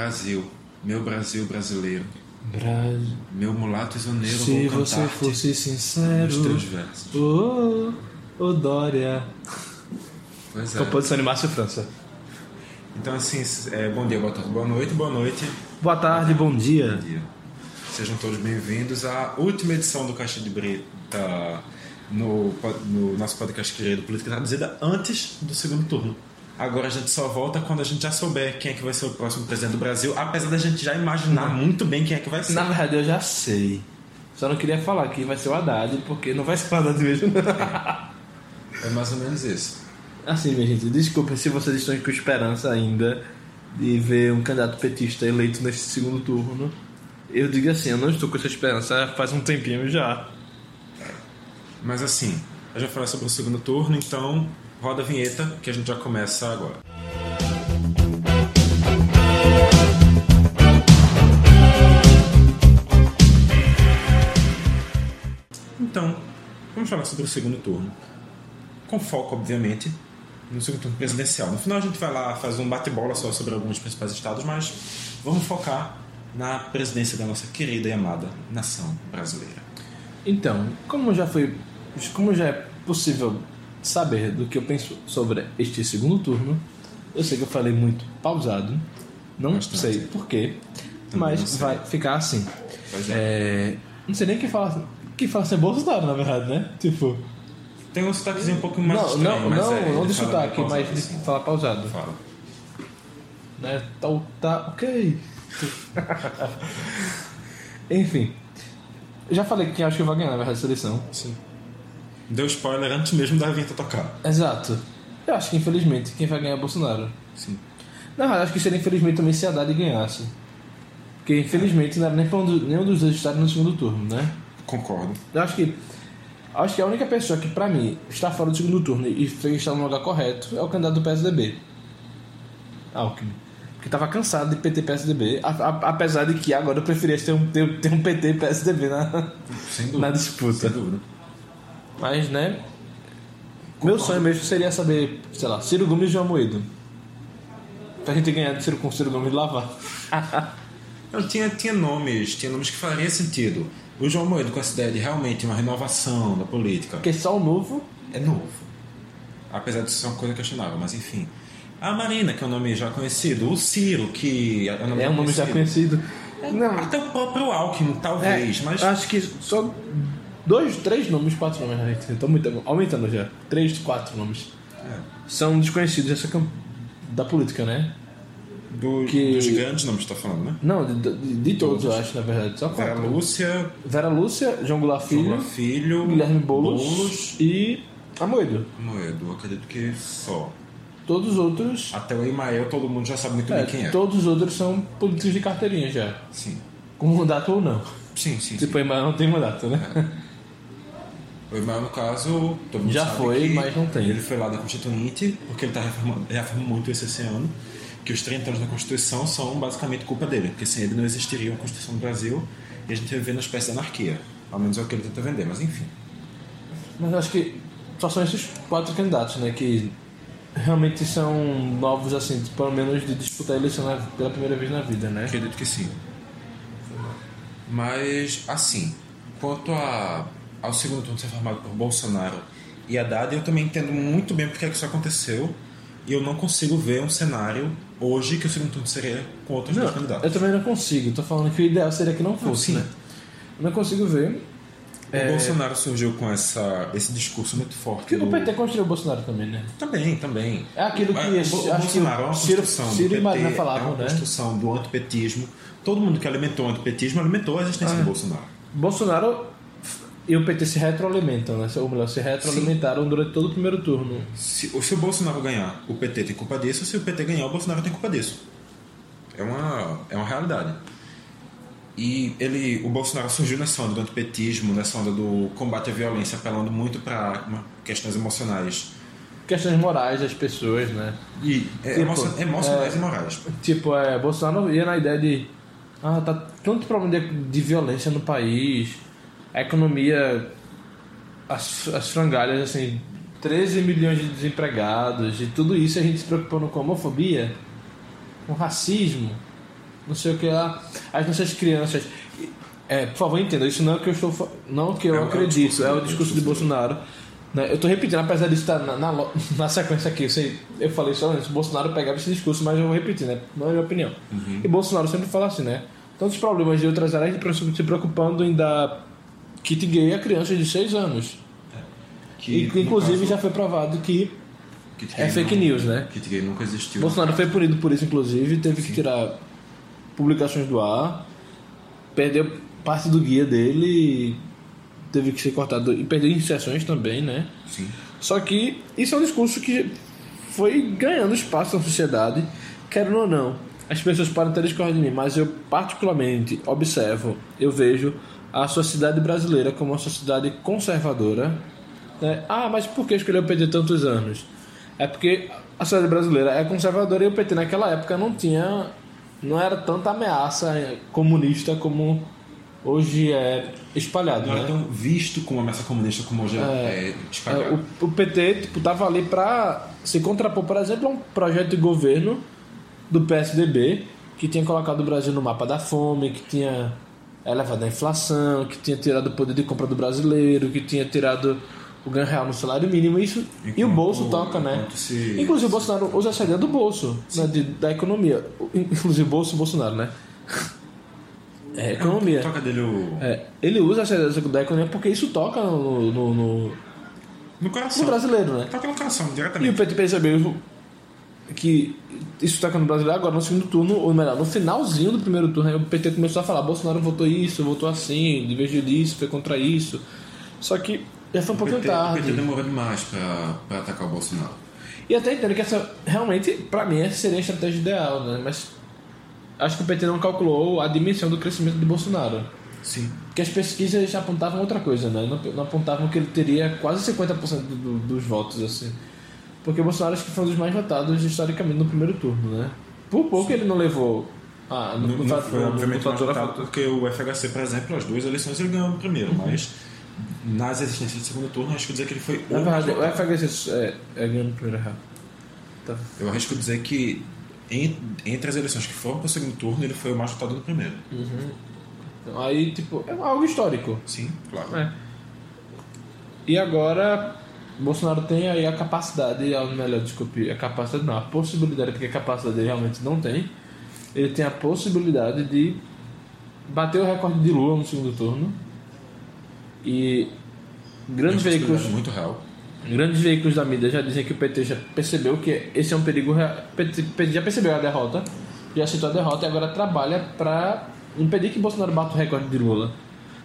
Brasil, meu Brasil brasileiro, Brasil. meu mulato isoneiro, Se vou você fosse sincero. os teus versos. Ô, ô, Dória. Pois é. Composição de Márcio França. Então, assim, é, bom dia, boa tarde, boa noite, boa noite. Boa tarde, bom dia. Bom dia. Sejam todos bem-vindos à última edição do Caixa de Brita no, no nosso podcast querido Política Traduzida antes do segundo turno. Agora a gente só volta quando a gente já souber quem é que vai ser o próximo presidente do Brasil, apesar da gente já imaginar muito bem quem é que vai ser. Na verdade, eu já sei. Só não queria falar que vai ser o Haddad, porque não vai ser o Haddad mesmo. É mais ou menos isso. assim, minha gente, desculpa se vocês estão com esperança ainda de ver um candidato petista eleito neste segundo turno. Eu digo assim, eu não estou com essa esperança faz um tempinho já. Mas assim, a gente vai falar sobre o segundo turno, então roda a vinheta que a gente já começa agora. Então, vamos falar sobre o segundo turno. Com foco, obviamente, no segundo turno presidencial. No final a gente vai lá fazer um bate-bola só sobre alguns principais estados, mas vamos focar na presidência da nossa querida e amada nação brasileira. Então, como já foi, como já é possível saber do que eu penso sobre este segundo turno, eu sei que eu falei muito pausado, não Bastante. sei porquê, mas vai ficar assim. É. É, não sei nem quem fala, quem fala sem Bolsonaro, na verdade, né? Tipo, Tem um sotaquezinho um pouco mais não, estranho, não, não, é, não de sotaque, mas de assim. falar pausado. Fala. Né? Tá, tá ok. Enfim, já falei quem acho que vai ganhar na verdade essa eleição. Sim. Deu spoiler antes mesmo da vinheta tocar. Exato. Eu acho que infelizmente quem vai ganhar é Bolsonaro. Sim. Na verdade, acho que seria infelizmente também se a Haddad ganhasse. Porque infelizmente não era nem um do- nenhum dos dois estados no segundo turno, né? Concordo. Eu acho que. Acho que a única pessoa que, pra mim, está fora do segundo turno e fez estar no lugar correto é o candidato do PSDB. Alckmin. Porque tava cansado de PT e PSDB, a- a- apesar de que agora eu preferia ter um, ter, ter um PT e PSDB na, na disputa. Sem dúvida. Mas, né? Meu sonho mesmo seria saber, sei lá, Ciro Gomes e João Moedo. Pra gente ganhar de Ciro com Ciro Gomes e lavar. Não, tinha, tinha nomes, tinha nomes que faria sentido. O João Moedo com essa ideia de realmente uma renovação da política Porque só o novo. é novo. Apesar de ser uma coisa questionável, mas enfim. A Marina, que é um nome já conhecido. O Ciro, que é um nome, É um nome já conhecido. Não, Até o próprio Alckmin, talvez, é, mas acho que só dois, três nomes, quatro nomes, né? Estão muito, aumentando já. Três, quatro nomes. é, São desconhecidos dessa cam- da política, né? do- que- dos grandes nomes que tá falando, né? Não, de, de- de todos, eu acho, na verdade. Só Vera quatro. Lúcia, Vera Lúcia, João Goulart Filho, Lula Filho, Guilherme Boulos, Boulos, e Amoedo. Moedo, eu acredito que só. Todos os outros. Até o Imael todo mundo já sabe muito É, bem quem é. Todos os outros são políticos de carteirinha já. Sim. Com mandato ou não. Sim, sim. Tipo, o Emael não tem mandato, né? sim. O Imael, no caso, todo mundo Já sabe foi, que mas não tem. Ele foi lá da Constituinte, porque ele tá reformando, reafirmando muito isso esse ano, que os 30 anos da Constituição são basicamente culpa dele, porque sem ele não existiria uma Constituição do Brasil e a gente ia viver numa espécie de anarquia. Ao menos é o que ele tenta vender, mas enfim. Mas eu acho que só são esses quatro candidatos, né? Que realmente são novos, assim, pelo menos de disputar a eleição na- pela primeira vez na vida, né? Acredito que sim. Mas, assim, quanto a, ao segundo turno ser formado por Bolsonaro e Haddad, eu também entendo muito bem porque é que isso aconteceu. E eu não consigo ver um cenário hoje que o segundo turno seria com outros Não, dois candidatos. eu também não consigo. Tô falando que o ideal seria que não fosse, sim. né? Eu não consigo ver. O Bolsonaro surgiu com essa, esse discurso muito forte. Porque do- o PT construiu o Bolsonaro também, né? Também, também. É aquilo que Mas o acho que Bolsonaro é uma Ciro- construção Ciro do e PT, Marina é falavam, uma né? construção do antipetismo. Todo mundo que alimentou o antipetismo alimentou a existência Ah. do Bolsonaro. Bolsonaro e o PT se retroalimentam, né? Ou melhor, se retroalimentaram durante todo o primeiro turno. Se, se o Bolsonaro ganhar, o PT tem culpa disso. Se o PT ganhar, o Bolsonaro tem culpa disso. É uma, é uma realidade. E ele, o Bolsonaro surgiu nessa onda do antipetismo, nessa onda do combate à violência, apelando muito para questões emocionais. Questões morais das pessoas, né? E é, Tipo, emocio- emocionais é- e morais. Tipo, é, Bolsonaro ia na ideia de. Ah, tá tanto problema de, de violência no país, a economia. As, as frangalhas, assim, 13 milhões de desempregados, e tudo isso a gente se preocupando com homofobia, com racismo. não sei o que lá. As nossas crianças. É, por favor, entenda, isso não é o que eu estou não é que eu É o- é o acredito, discurso é o discurso de Bolsonaro. Né? Eu estou repetindo, apesar disso estar na, na, na sequência aqui, eu, sei, eu falei só antes, Bolsonaro pegava esse discurso, mas eu vou repetir, né? Não é minha opinião. Uhum. E Bolsonaro sempre fala assim, né? Tantos problemas de outras áreas de se preocupando em dar kit gay a crianças de 6 anos. Que, e que, no inclusive caso, já foi provado que é fake não- news, né? Kit Gay nunca existiu. Bolsonaro foi punido por isso, inclusive, teve que Sim. tirar publicações do ar, perdeu parte do guia dele, teve que ser cortado e perdeu inserções também, né? Sim. Só que isso é um discurso que foi ganhando espaço na sociedade, querendo ou não. As pessoas podem ter discordado de mim, mas eu particularmente observo, eu vejo a sociedade brasileira como uma sociedade conservadora. Né? Ah, mas por que escolheu o PT tantos anos? É porque a sociedade brasileira é conservadora e o PT naquela época não tinha, não era tanta ameaça comunista como hoje é espalhado. Não né? era tão visto como ameaça comunista como hoje é, é É, espalhado. o, o PT tipo, tava ali para se contrapor, por exemplo, a um projeto de governo do PSDB que tinha colocado o Brasil no mapa da fome, que tinha elevado a inflação, que tinha tirado o poder de compra do brasileiro, que tinha tirado o ganho real no salário mínimo. Isso, e o bolso toca, né? se- Inclusive o Bolsonaro usa essa ideia do bolso, né, de- da economia. Inclusive bolso Bolsonaro, né? É, economia. Toca dele o... É, ele usa essa ideia da economia porque isso toca no- no- no, no coração. no brasileiro, né? Toca no coração, E o diretamente. PT percebeu que isso toca no brasileiro agora no segundo turno, ou melhor, no finalzinho do primeiro turno, aí o PT começou a falar: Bolsonaro votou isso, votou assim, de vez disso, foi contra isso. Só que já foi um O pouquinho PT, o tarde. PT demorou demais pra atacar o Bolsonaro. E até entendo que essa, realmente, pra mim, essa seria a estratégia ideal, né? Mas acho que o PT não calculou a dimensão do crescimento de Bolsonaro. Sim. Porque as pesquisas já apontavam outra coisa, né? Não, não apontavam que ele teria quase 50% do- do- dos votos, assim. Porque o Bolsonaro acho que foi um dos mais votados historicamente no primeiro turno, né? Por pouco ele não levou. Ah, no, Não, foi, obviamente, mais votado porque o FHC, por exemplo, as duas eleições ele ganhou no primeiro, mas nas existências do segundo turno, acho que dizer que ele foi Na o mais verdade, o. FHC é, é ganhando no primeiro errado. Tá. Eu arrisco dizer que en- entre as eleições que foram para o segundo turno, ele foi o mais votado no primeiro. Então, aí, tipo, é algo histórico. Sim, claro. É. E agora, Bolsonaro tem aí a capacidade, ou melhor, desculpe, a capacidade não, a possibilidade, porque a capacidade ele realmente não tem. Ele tem a possibilidade de bater o recorde de Lula no segundo turno. E grandes veículos, possibilidade muito real. grandes veículos da mídia já dizem que o PT já percebeu que esse é um perigo real. Já percebeu a derrota, já aceitou a derrota e agora trabalha para impedir que Bolsonaro bata o recorde de Lula.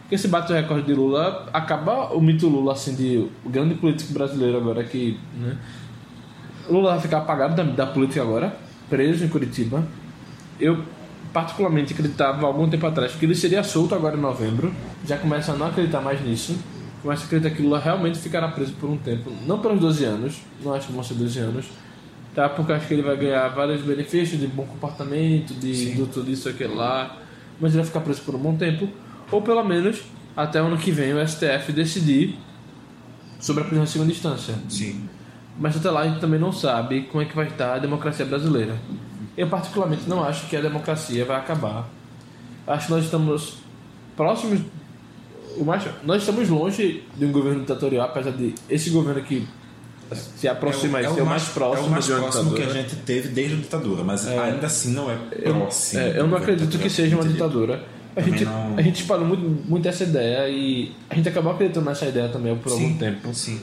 Porque se bate o recorde de Lula, acaba o mito Lula assim de o grande político brasileiro agora que, né? Lula vai ficar apagado da, da política agora, preso em Curitiba. Eu particularmente acreditava algum tempo atrás que ele seria solto agora em novembro. Já começa a não acreditar mais nisso. Começa a acreditar que Lula realmente ficará preso por um tempo, não pelos 12 anos, não acho que vão ser 12 anos, tá? Porque acho que ele vai ganhar vários benefícios de bom comportamento, de tudo isso aquilo lá, mas ele vai ficar preso por um bom tempo, ou pelo menos até o ano que vem o STF decidir sobre a prisão em segunda instância. Sim. Mas até lá a gente também não sabe como é que vai estar a democracia brasileira. Eu particularmente não acho que a democracia vai acabar. Acho que nós estamos próximos, o mais, nós estamos longe de um governo ditatorial, apesar de esse governo que se aproxima aí ser o mais próximo é o mais próximo que a ditadura. gente teve desde a ditadura, mas ainda assim não é Eu, próximo. é, eu não acredito que seja uma ditadura. A Também gente, não- a gente espalhou muito, muito essa ideia e a gente acabou acreditando nessa ideia também por algum Sim, tempo. Sim.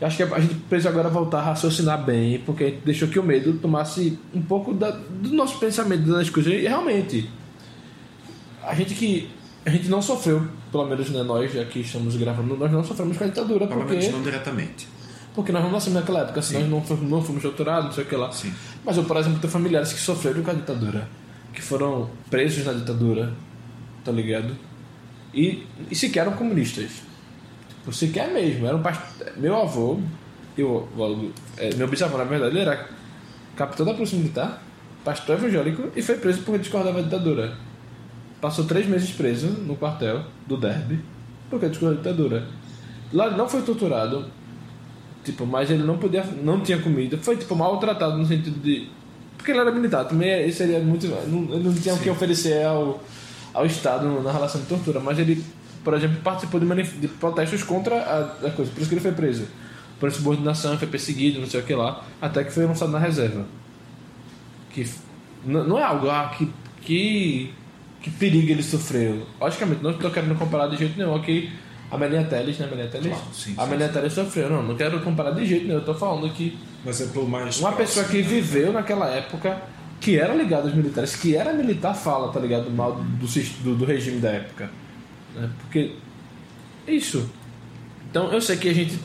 Eu acho que a gente precisa agora voltar a raciocinar bem, porque a gente deixou que o medo tomasse um pouco da- do nosso pensamento das coisas. E realmente, a gente que. A gente não sofreu, pelo menos né, nós aqui estamos gravando, nós não sofremos com a ditadura, Pelo menos porque, não diretamente. porque nós não nascemos naquela época, assim, nós não fomos, não fomos torturados, não sei o que lá. Sim. Mas eu, por exemplo, tenho familiares que sofreram com a ditadura, que foram presos na ditadura, tá ligado? E, e sequer eram comunistas. Tipo, sequer mesmo. Era um past... Meu avô, eu, é, meu bisavô, na verdade, ele era capitão da Polícia Militar, pastor evangélico e foi preso porque discordava da ditadura. Passou três meses preso no quartel do Derby porque discordava da ditadura. Lá ele não foi torturado, tipo, mas ele não podia, não tinha comida. Foi tipo maltratado no sentido de Porque ele era militar, também seria muito. Não, ele não tinha o que oferecer ao, ao Estado na relação de tortura, mas ele, por exemplo, participou de, manif- de protestos contra a, a coisa, por isso que ele foi preso. Por insubordinação, foi perseguido, não sei o que lá, até que foi lançado na reserva. Que n- não é algo ah, que, que, que perigo ele sofreu. Logicamente, não estou querendo comparar de jeito nenhum aqui a Melinha Teles, né? Melinha Teles? Claro, sim, a Melinha Teles sofreu, não, não quero comparar de jeito nenhum, eu estou falando que Um exemplo mais. uma pessoa que próximo, né? viveu naquela época, que era ligado aos militares, que era militar, fala, tá ligado? Mal do, do, do regime da época. né? Porque. é Isso. Então eu sei que a gente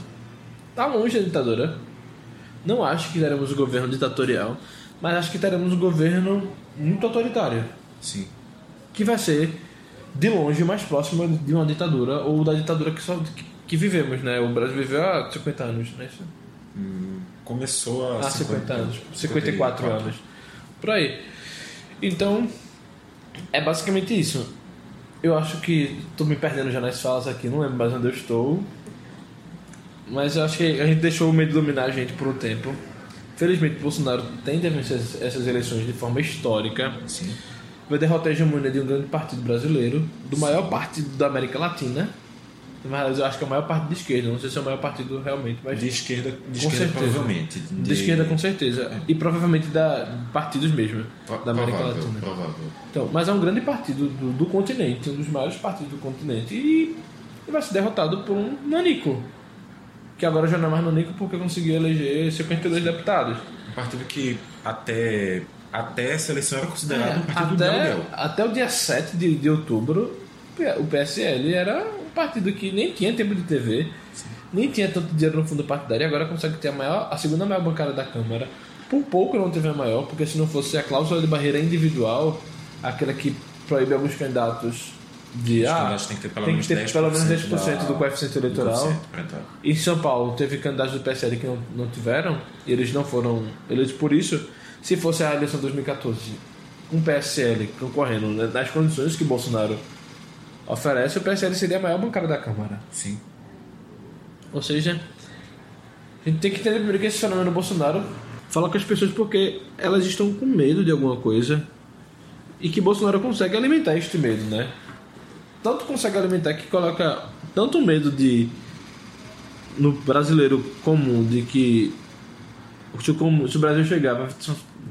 tá longe da ditadura. Não acho que teremos um governo ditatorial, mas acho que teremos um governo muito autoritário. Sim. Que vai ser, de longe, mais próximo de uma ditadura ou da ditadura que, só, que, que vivemos, né? O Brasil viveu há 50 anos, né? Isso? Começou a. Há 50 anos, 54 anos. Por aí. Então, é basicamente isso. Eu acho que estou me perdendo já nas falas aqui, não lembro mais onde eu estou. Mas eu acho que a gente deixou o medo dominar a gente por um tempo. Felizmente, Bolsonaro tende a vencer essas- eleições de forma histórica. Sim. Vai derrotar a hegemonia de um grande partido brasileiro, do maior partido da América Latina. Mas eu acho que é o maior partido de esquerda, não sei se é o maior partido realmente, mas De esquerda, de Com esquerda certeza. provavelmente. de esquerda com certeza. E provavelmente da partidos mesmo, da América provável, Latina. Provável. Então, mas é um grande partido do, do continente, um dos maiores partidos do continente, e, e vai ser derrotado por um nanico. Que agora já não é mais nanico porque conseguiu eleger 52 deputados. Um partido que até, até essa eleição era considerado um partido de É, até, aluguel. até o dia 7 de, de outubro, o PSL era um partido que nem tinha tempo de TV, nem tinha tanto dinheiro no fundo partidário, e agora consegue ter a, maior, a segunda maior bancada da Câmara. Por pouco não teve a maior, porque se não fosse a cláusula de barreira individual, aquela que proíbe alguns candidatos de. Os ah, candidatos têm que ter pelo menos que ter pelo menos 10% 10% do coeficiente do eleitoral. pra entrar. Em São Paulo teve candidatos do PSL que não, não tiveram, e eles não foram eleitos por isso. Se fosse a eleição de 2014, um PSL concorrendo nas condições que Bolsonaro oferece, o PSL seria a maior bancada da Câmara. Sim. Ou seja, a gente tem que entender primeiro que esse fenômeno Bolsonaro fala com as pessoas porque elas estão com medo de alguma coisa e que Bolsonaro consegue alimentar este medo, né? Tanto consegue alimentar que coloca tanto medo de no brasileiro comum de que se o, comum- se o Brasil chegar,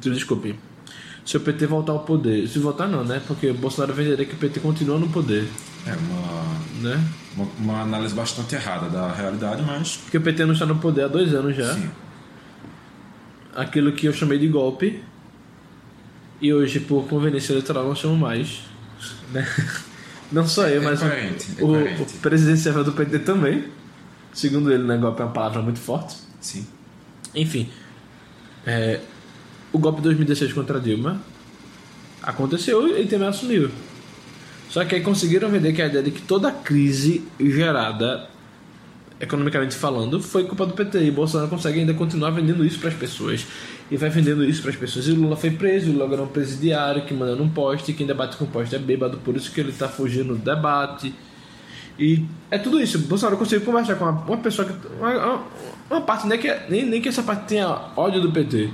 desculpe, se o PT voltar ao poder, se voltar não, né? Porque o Bolsonaro venderia que o PT continua no poder, É uma, né? uma, uma análise bastante errada da realidade, mas. Porque o PT não está no poder há dois anos já. Sim. aquilo que eu chamei de golpe e hoje por conveniência eleitoral não chamo mais né? não só eu É mas o- coerente, é o, o presidenciável do PT também segundo ele né, golpe é uma palavra muito forte Sim. enfim é, o golpe de 2016 contra Dilma aconteceu e também assumiu só que aí conseguiram vender que a ideia de que toda crise gerada economicamente falando, foi culpa do PT. E Bolsonaro consegue ainda continuar vendendo isso para as pessoas. E vai vendendo isso para as pessoas. E o Lula foi preso, o Lula agora é um presidiário que manda num poste, quem debate com poste é bêbado, por isso que ele tá fugindo do debate. E é tudo isso. Bolsonaro conseguiu conversar com uma, uma pessoa que. Uma, uma- parte, nem que, nem, nem que essa parte tenha ódio do PT.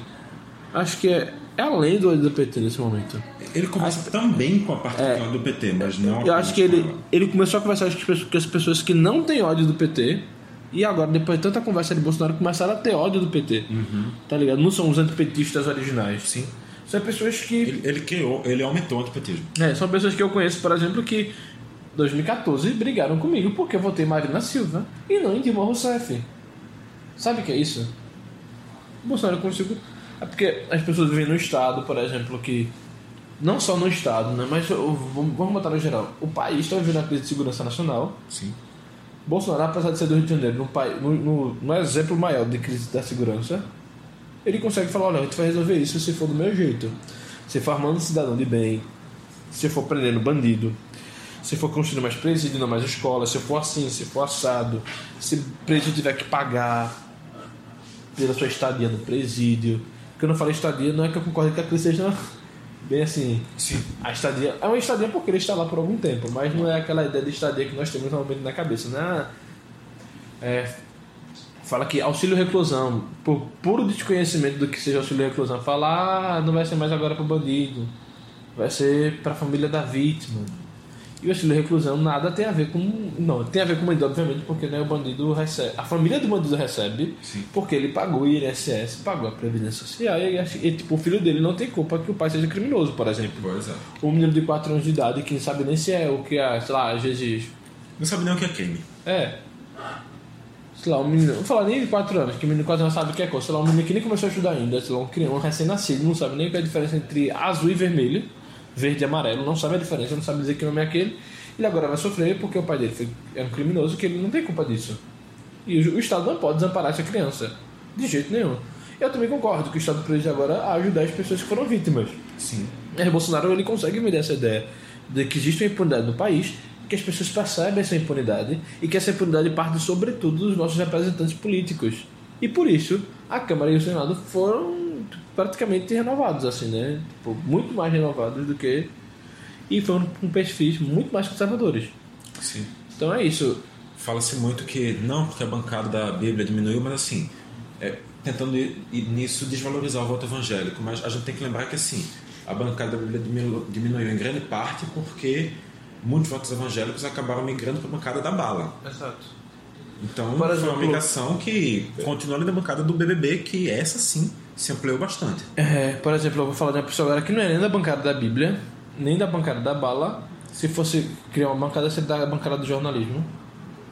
Acho que é, é além do ódio do PT nesse momento. Ele conversa também com a parte do PT, mas não. É. Eu acho que ele, ele começou a conversar com as pessoas- que não têm ódio do PT. E agora, depois de tanta conversa de Bolsonaro, começaram a ter ódio do PT. Tá ligado? Não são os antipetistas originais. Sim. São pessoas que. Ele, ele criou, ele aumentou o antipetismo. É, são pessoas que eu conheço, por exemplo, que 2014 brigaram comigo porque eu votei Marina Silva e não em Dilma Rousseff. Sabe o que é isso? Bolsonaro conseguiu. É porque as pessoas vivem no estado, por exemplo, que. Não só no estado, né? Mas vamos botar no geral. O país está vivendo uma crise de segurança nacional. Sim. Bolsonaro, apesar de ser do Rio de Janeiro, no, no- no exemplo maior de crise da segurança, ele consegue falar: olha, a gente vai resolver isso se for do meu jeito. Se for armando cidadão de bem, se for prendendo bandido, se for construindo mais presídio, não mais escola, se for assim, se for assado, se preso tiver que pagar pela sua estadia no presídio. Porque eu não falei estadia, não é que eu concordo que a crise seja bem assim. Sim. A estadia é uma estadia porque ele está lá por algum tempo, mas não é aquela ideia de estadia que nós temos normalmente na cabeça, né? É, fala que auxílio reclusão, por puro desconhecimento do que seja auxílio reclusão, fala, ah, não vai ser mais agora para bandido, vai ser para a família da vítima. E o auxílio reclusão nada tem a ver com. Não, tem a ver com o bandido, obviamente, porque né, o bandido recebe. A família do bandido recebe Sim. porque ele pagou o INSS, pagou a Previdência Social e, e, tipo, o filho dele não tem culpa que o pai seja criminoso, por exemplo. Pois é. Um menino de 4 anos de idade que não sabe nem se é o que é, sei lá, às vezes. Não sabe nem o que é crime. É. Sei lá, um menino. Não falar nem de 4 anos, que o menino de 4 anos sabe o que é coisa. Sei lá, um menino que nem começou a estudar ainda, sei lá, um, um recém-nascido, não sabe nem qual é a diferença entre azul e vermelho, verde e amarelo, não sabe a diferença, não sabe dizer que nome é aquele. Ele agora vai sofrer porque o pai dele foi, é um criminoso que ele não tem culpa disso. E o, o Estado não pode desamparar essa criança. De jeito nenhum. Eu também concordo que o Estado precisa agora ajudar as pessoas que foram vítimas. Sim. Mas Bolsonaro ele consegue me dar essa ideia de que existe uma impunidade no país, que as pessoas percebem essa impunidade e que essa impunidade parte sobretudo dos nossos representantes políticos. E por isso a Câmara e o Senado foram praticamente renovados, assim, né? Tipo, muito mais renovados do que. E foram com perfis muito mais conservadores. Sim. Então é isso. Fala-se muito que não porque a bancada da Bíblia diminuiu, mas assim, é, tentando ir- ir nisso desvalorizar o voto evangélico. Mas a gente tem que lembrar que assim, a bancada da Bíblia diminu- diminuiu em grande parte porque muitos votos evangélicos acabaram migrando para a bancada da bala. Exato. Então Por foi exemplo- uma migração que continua ali na bancada do BBB, que essa sim se ampliou bastante. É, por exemplo, eu vou falar de uma pessoa agora que não é nem da bancada da Bíblia, nem da bancada da bala. Se fosse criar uma bancada, seria da bancada do jornalismo,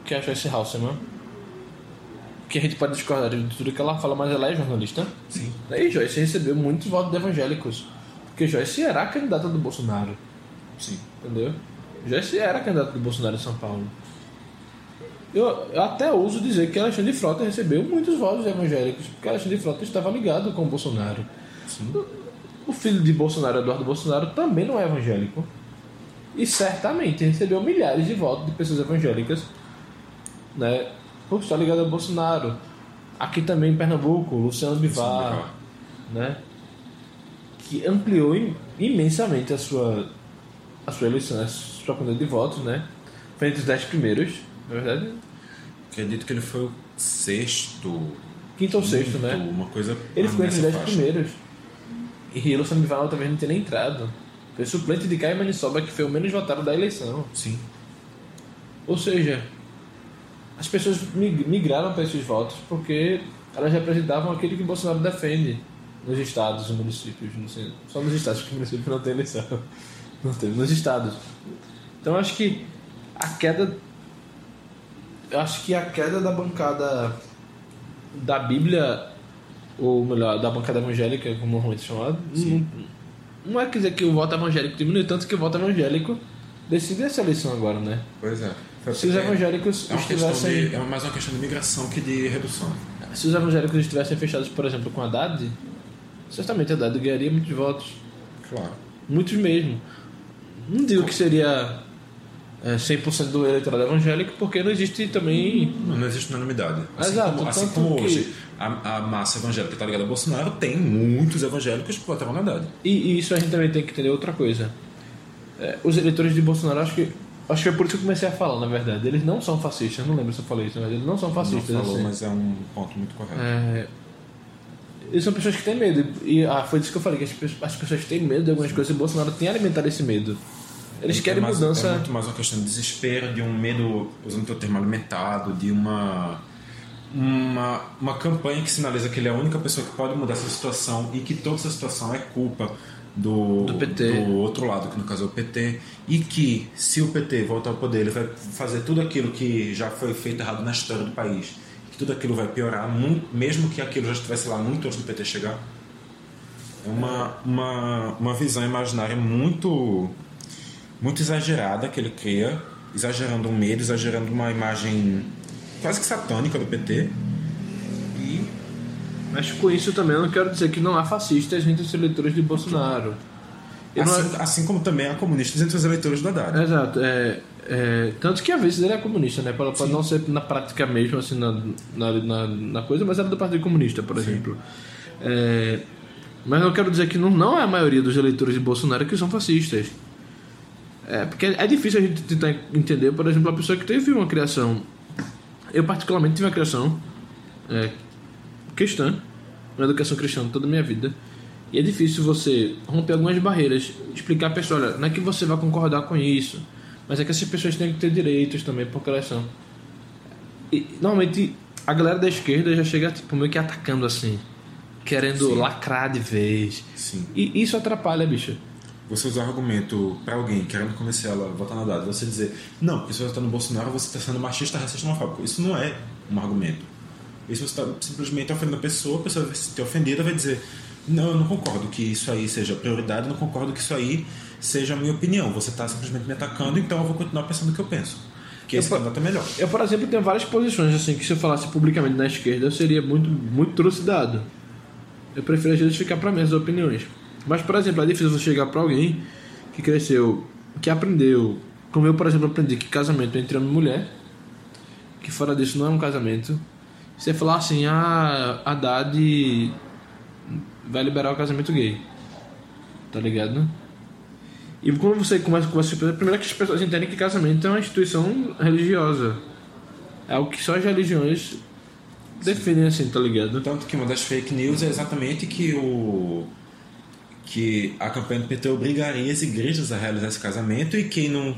que é a Joyce Halseman. Que a gente pode discordar de tudo que ela fala, mas ela é jornalista. Sim. E Joyce recebeu muitos votos de evangélicos. Porque Joyce era a candidata do Bolsonaro, Sim. entendeu? Joyce era a candidata do Bolsonaro em São Paulo. Eu, eu até ouso dizer que Alexandre Frota recebeu muitos votos evangélicos, porque Alexandre Frota estava ligado com o Bolsonaro. Sim. O filho de Bolsonaro, Eduardo Bolsonaro, também não é evangélico. E certamente recebeu milhares de votos de pessoas evangélicas, né? Por estar ligado ao Bolsonaro. Aqui também em Pernambuco, Luciano Bivar, Bivar. né? Que ampliou im- imensamente a sua, a sua eleição, a sua quantidade de votos, né? Foi entre os dez primeiros, na verdade, Acredito que ele foi o sexto. quinto ou sexto, né? Uma coisa. Ele ficou entre os nessa 10 faixa. primeiros. E Bivar outra vez não tinha nem entrado. Foi suplente de Caio Manisoba, que foi o menos votado da eleição. Sim. Ou seja, as pessoas mig- migraram para esses votos porque elas representavam aquele que Bolsonaro defende nos estados, nos municípios. Não sei, só nos estados, porque o município não tem eleição. Não teve, nos estados. Então acho que a queda. Eu acho que a queda da bancada da Bíblia, ou melhor, da bancada evangélica, como normalmente é chamado, não, não é quer dizer que o voto evangélico diminui, tanto que o voto evangélico decide essa eleição agora, né? Pois é. Se os evangélicos é, estivessem. de, é mais uma questão de migração que de redução. Se os evangélicos estivessem fechados, por exemplo, com Haddad, certamente Haddad ganharia muitos votos. Claro. Muitos mesmo. Não digo que seria é, 100% do eleitorado evangélico, porque não existe também. Não, não existe unanimidade. Assim Exato, como, assim como que- hoje a, a massa evangélica está ligada a Bolsonaro, tem muitos evangélicos que votaram na Haddad. E, e isso a gente também tem que entender outra coisa. É, os eleitores de Bolsonaro, acho que. Acho que é por isso que eu comecei a falar, na verdade. Eles não são fascistas, não lembro se eu falei isso, mas eles não são Não fascistas. falou, assim. mas é um ponto muito correto. É, eles são pessoas que têm medo. E ah, foi disso que eu falei, que as, as pessoas têm medo de algumas coisas e Bolsonaro tem alimentado esse medo. Eles É querem mais- mudança. É muito mais uma questão de desespero, de um medo, usando o teu termo alimentado, de uma, uma, uma campanha que sinaliza que ele é a única pessoa que pode mudar essa situação e que toda essa situação é culpa do, Do PT. do outro lado, que no caso é o PT, e que se o PT voltar ao poder, ele vai fazer tudo aquilo que já foi feito errado na história do país, que tudo aquilo vai piorar, mesmo que aquilo já estivesse lá muito antes do PT chegar. É uma, uma, uma visão imaginária muito muito exagerada que ele cria, exagerando um medo, exagerando uma imagem quase que satânica do PT. E Mas com isso também eu não quero dizer que não há fascistas entre os eleitores de Bolsonaro. Eu não- assim, assim como também há comunistas entre os eleitores do Haddad. Exato. É, é, tanto que às vezes ele é comunista, né? Pode, pode não ser na prática mesmo, assim, na, na, na, na coisa, mas era do Partido Comunista, por exemplo. É, mas eu quero dizer que não, não é a maioria dos eleitores de Bolsonaro que são fascistas. É, porque é difícil a gente tentar entender, por exemplo, a pessoa que teve uma criação. Eu, particularmente, tive uma criação é, cristã, uma educação cristã toda a minha vida. E é difícil você romper algumas barreiras, explicar a pessoa, olha, não é que você vai concordar com isso, mas é que essas pessoas têm que ter direitos também, porque elas são. E, normalmente a galera da esquerda já chega tipo, meio que atacando assim, querendo Sim. lacrar de vez. Sim. E isso atrapalha, bicho. Você usar argumento pra alguém querendo convencer ela a votar na Haddad, você dizer, não, porque se você está no Bolsonaro, você está sendo machista, racista, homofóbico. Isso não é um argumento. Isso você está simplesmente ofendendo a pessoa, a pessoa vai se ter ofendida vai dizer, não, eu não concordo que isso aí seja prioridade, não concordo que isso aí seja a minha opinião. Você está simplesmente me atacando, então eu vou continuar pensando o que eu penso. Que esse Eu- candidato é melhor. Eu, por exemplo, tenho várias posições assim que se eu falasse publicamente na esquerda eu seria muito, muito trucidado. Eu prefiro às vezes ficar para minhas opiniões. Mas, por exemplo, é difícil você chegar para alguém que cresceu, que aprendeu, como eu, por exemplo, aprendi que casamento é entre homem e mulher, que fora disso não é um casamento. Você falar assim, ah, Haddad vai liberar o casamento gay. Tá ligado? E quando você começa com essa primeiro que as pessoas entendem que casamento é uma instituição religiosa. É algo que só as religiões definem assim, tá ligado? Tanto que uma das fake news é exatamente que o que a campanha do PT obrigaria as igrejas a realizar esse casamento e quem não,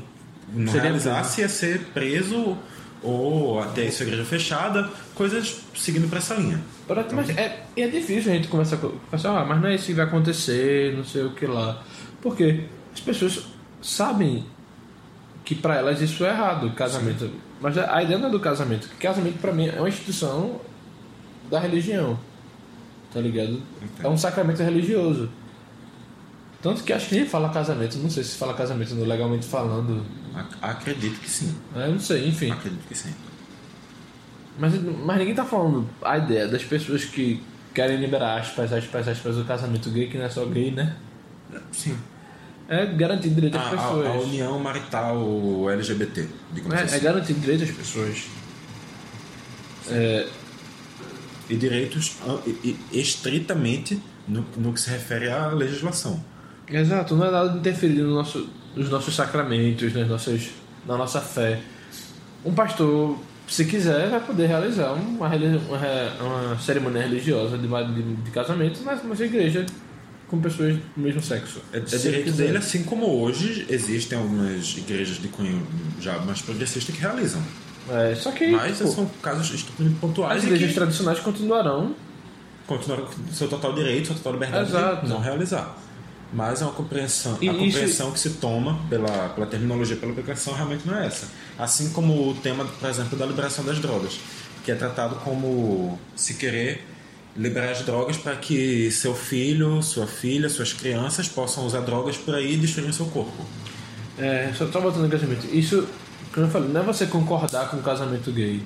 não Seria realizasse ia ser preso ou até isso a igreja fechada, coisas seguindo para essa linha. Mas é, é difícil a gente conversar com o pessoal, ah, mas não é isso que vai acontecer, não sei o que lá. Porque as pessoas sabem que para elas isso é errado, casamento. Mas a a ideia não é do casamento. Casamento para mim é uma instituição da religião. Tá ligado? É um sacramento religioso. Tanto que acho que nem fala casamento, não sei se fala casamento no legalmente falando. Ac- Acredito que sim. Eu não sei, enfim. Acredito que sim. Mas, mas ninguém tá falando a ideia das pessoas que querem liberar aspas, aspas, aspas, o casamento gay, que não é só gay, né? Sim. É garantir direito A, às a- pessoas. a união marital LGBT, digamos É, assim. é garantir direito às pessoas. É, E direitos ah, estritamente no, no que se refere à legislação. Exato, não é nada de interferir no nosso, nos nossos sacramentos, nas nossas, na nossa fé. Um pastor, se quiser, vai poder realizar uma, uma, uma cerimônia religiosa de, de, de casamento na nossa igreja com pessoas do mesmo sexo. É, é direito quiser. dele, assim como hoje existem algumas igrejas de cunho já mais progressista que realizam. É, só que Mas são casos estupidamente pontuais as igrejas que tradicionais continuarão continuaram com seu total direito, sua total liberdade Exato. de não realizar. Mas é uma compreensão, E a isso- compreensão que se toma pela, pela terminologia, pela aplicação, realmente não é essa. Assim como o tema, por exemplo, da liberação das drogas, que é tratado como se querer liberar as drogas para que seu filho, sua filha, suas crianças possam usar drogas por aí e destruir seu corpo. É, só tô botando no casamento. Isso, como eu falei, não é você concordar com o casamento gay.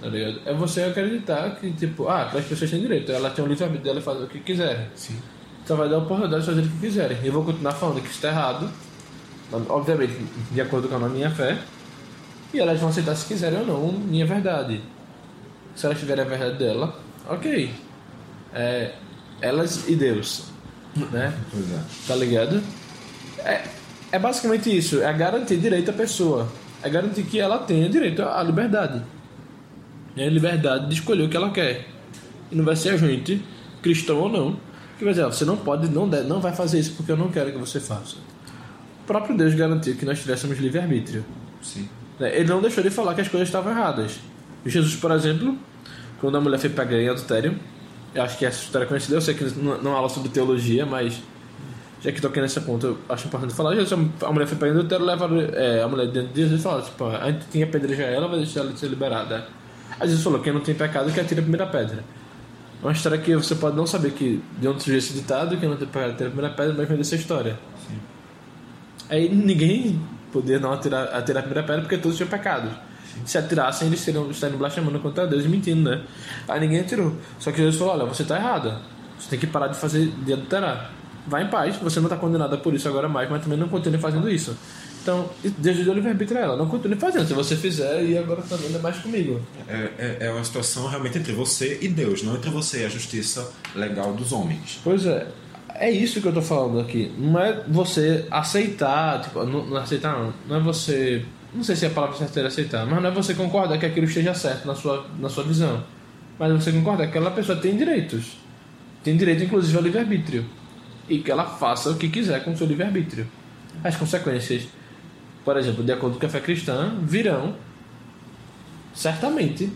Tá ligado? É você acreditar que, tipo, ah, as pessoas têm direito, ela tem o livre-arbítrio dela fazer o que quiserem. Sim. Só vai dar a oportunidade de fazer o que quiserem. Eu vou continuar falando que isso tá errado, obviamente, de acordo com a minha fé. E elas vão aceitar se quiserem ou não minha verdade. Se elas tiverem a verdade dela, ok. É, elas e Deus, né? Pois é. Tá ligado? É, é basicamente isso. É garantir direito à pessoa. É garantir que ela tenha direito à liberdade. É a liberdade de escolher o que ela quer. E não vai ser a gente, cristão ou não, que vai dizer, ó, você não pode, não, deve, não vai fazer isso porque eu não quero que você faça. O próprio Deus garantiu que nós tivéssemos livre-arbítrio. Sim. né? Ele não deixou de falar que as coisas estavam erradas. Jesus, por exemplo, quando a mulher foi pega em adultério, eu acho que essa história é conhecida, eu sei que não é aula sobre teologia, mas já que toquei nessa ponta, eu acho importante falar. Jesus, a mulher foi pega em adultério, levaram é, a mulher dentro de Jesus e falaram, tipo, a gente tinha apedrejar ela, vai deixar ela ser liberada. Aí Jesus falou, quem não tem pecado, que atire a primeira pedra. É uma história que você pode não saber que de onde surgiu esse ditado, quem não tem a primeira pedra, mas vem dessa história. Aí ninguém podia não atirar, atirar a primeira pedra porque todos tinham pecado. Se atirassem, eles seriam estariam blasfemando contra Deus e mentindo, né? Aí ninguém atirou. Só que Jesus falou: olha, você está errada. Você tem que parar de fazer, de adulterar. Vá em paz, você não está condenada por isso agora mais, mas também não continue fazendo isso. Então, Deus deu livre-arbítrio a ela. Não continue fazendo. Se você fizer, e agora também é mais comigo. É, é, é uma situação realmente entre você e Deus, não entre você e a justiça legal dos homens. Pois é. É isso que eu tô falando aqui. Não é você aceitar, tipo, não, não aceitar não. Não é você. Não sei se é a palavra certa é aceitar, mas não é você concordar que aquilo esteja certo na sua, na sua visão. Mas você concorda que aquela pessoa tem direitos. Tem direito, inclusive, ao livre-arbítrio. E que ela faça o que quiser com o seu livre-arbítrio. As consequências, por exemplo, de acordo com a fé cristã, virão certamente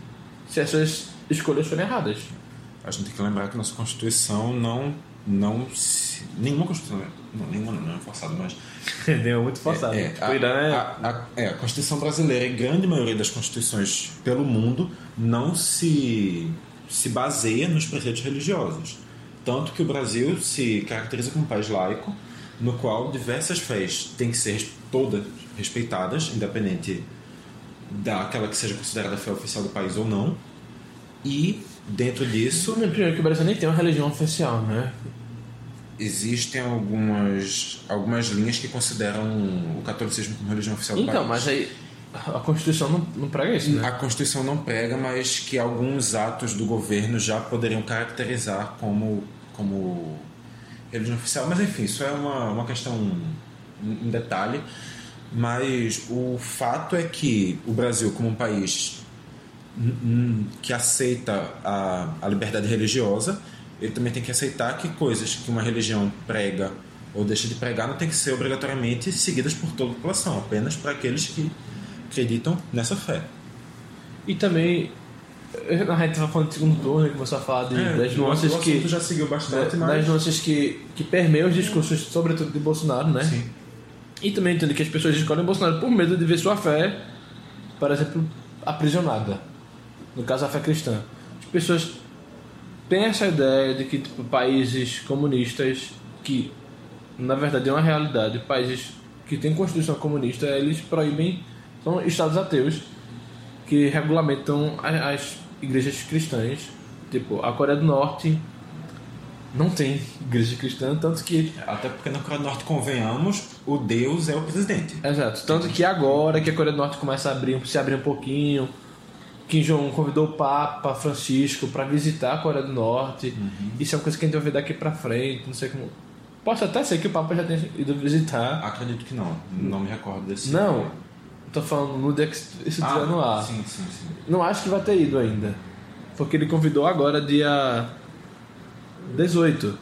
se essas escolhas forem erradas. A gente tem que lembrar que nossa Constituição não. não se, nenhuma Constituição. Não, nenhuma não, não é forçada, mas. Deu muito forçado. É, Tipo, a, é- a- a- é, a Constituição brasileira e grande maioria das constituições pelo mundo não se, se baseia nos preceitos religiosos. Tanto que o Brasil se caracteriza como um país laico, no qual diversas fés têm que ser todas respeitadas, independente daquela que seja considerada a fé oficial do país ou não. E, dentro disso, Primeiro que o Brasil nem tem uma religião oficial, né? existem algumas, algumas linhas que consideram o catolicismo como religião oficial do Então, país. mas aí a Constituição não, não prega isso, né? A Constituição não prega, mas que alguns atos do governo já poderiam caracterizar como, como religião oficial. Mas enfim, isso é uma, uma questão, um, um detalhe. Mas o fato é que o Brasil, como um país que aceita a, a liberdade religiosa, ele também tem que aceitar que coisas que uma religião prega ou deixa de pregar não tem que ser obrigatoriamente seguidas por toda a população, apenas para aqueles que acreditam nessa fé. E também, a gente estava falando de segundo turno, que começou a falar de, das nuances É, o que. já seguiu bastante, das mas... nuances que, que permeiam os discursos, sobretudo de Bolsonaro, né? Sim. E também entendo que as pessoas escolhem Bolsonaro por medo de ver sua fé, por exemplo, aprisionada. No caso, a fé cristã. As pessoas têm essa ideia de que tipo, países comunistas, que na verdade é uma realidade, países que têm constituição comunista, eles proíbem, são estados ateus que regulamentam as igrejas cristãs. Tipo, a Coreia do Norte não tem igreja cristã, tanto que Até porque na Coreia do Norte, convenhamos, o Deus é o presidente. Exato. Tanto que agora que a Coreia do Norte começa a abrir, se abrir um pouquinho, Kim Jong-un convidou o Papa Francisco para visitar a Coreia do Norte. Isso é uma coisa que a gente vai ver daqui para frente, não sei como. Posso até ser que o Papa já tenha ido visitar. Acredito que não. Não me recordo desse. Não, tô falando no dia que isso estiver no ar. Ah, Sim, sim, sim. Não acho que vai ter ido ainda. Porque ele convidou agora dia 18,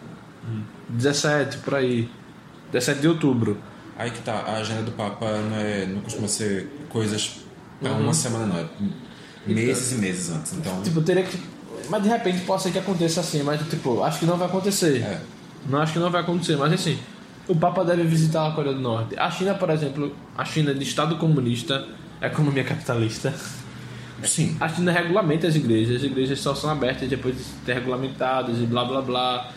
17 por aí. 17 de outubro. Aí que tá, a agenda do Papa não, é, não costuma ser coisas pra Uhum. uma semana, não. É meses e meses antes. Então, Tipo, teria que. Mas de repente pode ser que aconteça assim, mas tipo, acho que não vai acontecer. É. Não acho que não vai acontecer, mas assim, o Papa deve visitar a Coreia do Norte. A China, por exemplo, a China de Estado comunista, economia capitalista. sim. A China regulamenta as igrejas, as igrejas só são abertas depois de ser regulamentadas e blá blá blá.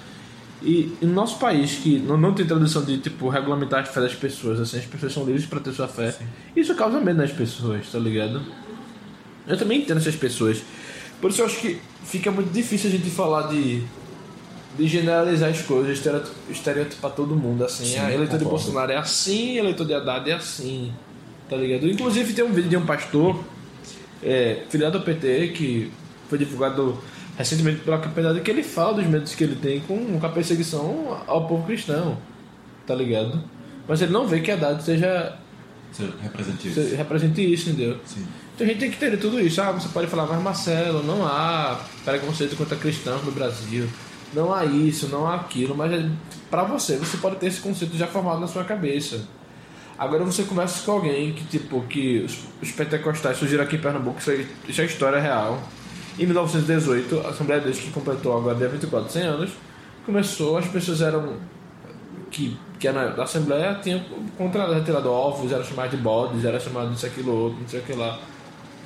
E, no nosso país, que não, não tem tradição de tipo regulamentar a fé das pessoas, assim, as pessoas são livres para ter sua fé, isso causa medo nas pessoas, tá ligado? Eu também entendo essas pessoas. Por isso eu acho que fica muito difícil a gente falar de, de generalizar as coisas, estereotip- estereotipar todo mundo, assim. Sim, a eleitor de concordo. Bolsonaro é assim, eleitor de Haddad é assim, tá ligado? Inclusive tem um vídeo de um pastor, é, filiado ao PT, que foi divulgado recentemente pela campanha que ele fala dos medos que ele tem com, com a perseguição ao povo cristão, tá ligado? Mas ele não vê que Haddad seja Ser representativo. se- represente isso, entendeu? Sim. Então a gente tem que entender tudo isso. Ah, você pode falar, mas Marcelo, não há preconceito contra cristãos no Brasil. Não há isso, não há aquilo. Mas é, pra você, você pode ter esse conceito já formado na sua cabeça. Agora você conversa com alguém que, tipo, que os, os pentecostais surgiram aqui em Pernambuco, isso, isso é história real. Em 1918, a Assembleia de Deus, que completou agora dia 24, 100 anos, começou, as pessoas eram que, que era da Assembleia tinham contra retirado ovos, era chamado de bodes, era chamado disso, aquilo, outro, não sei o que lá.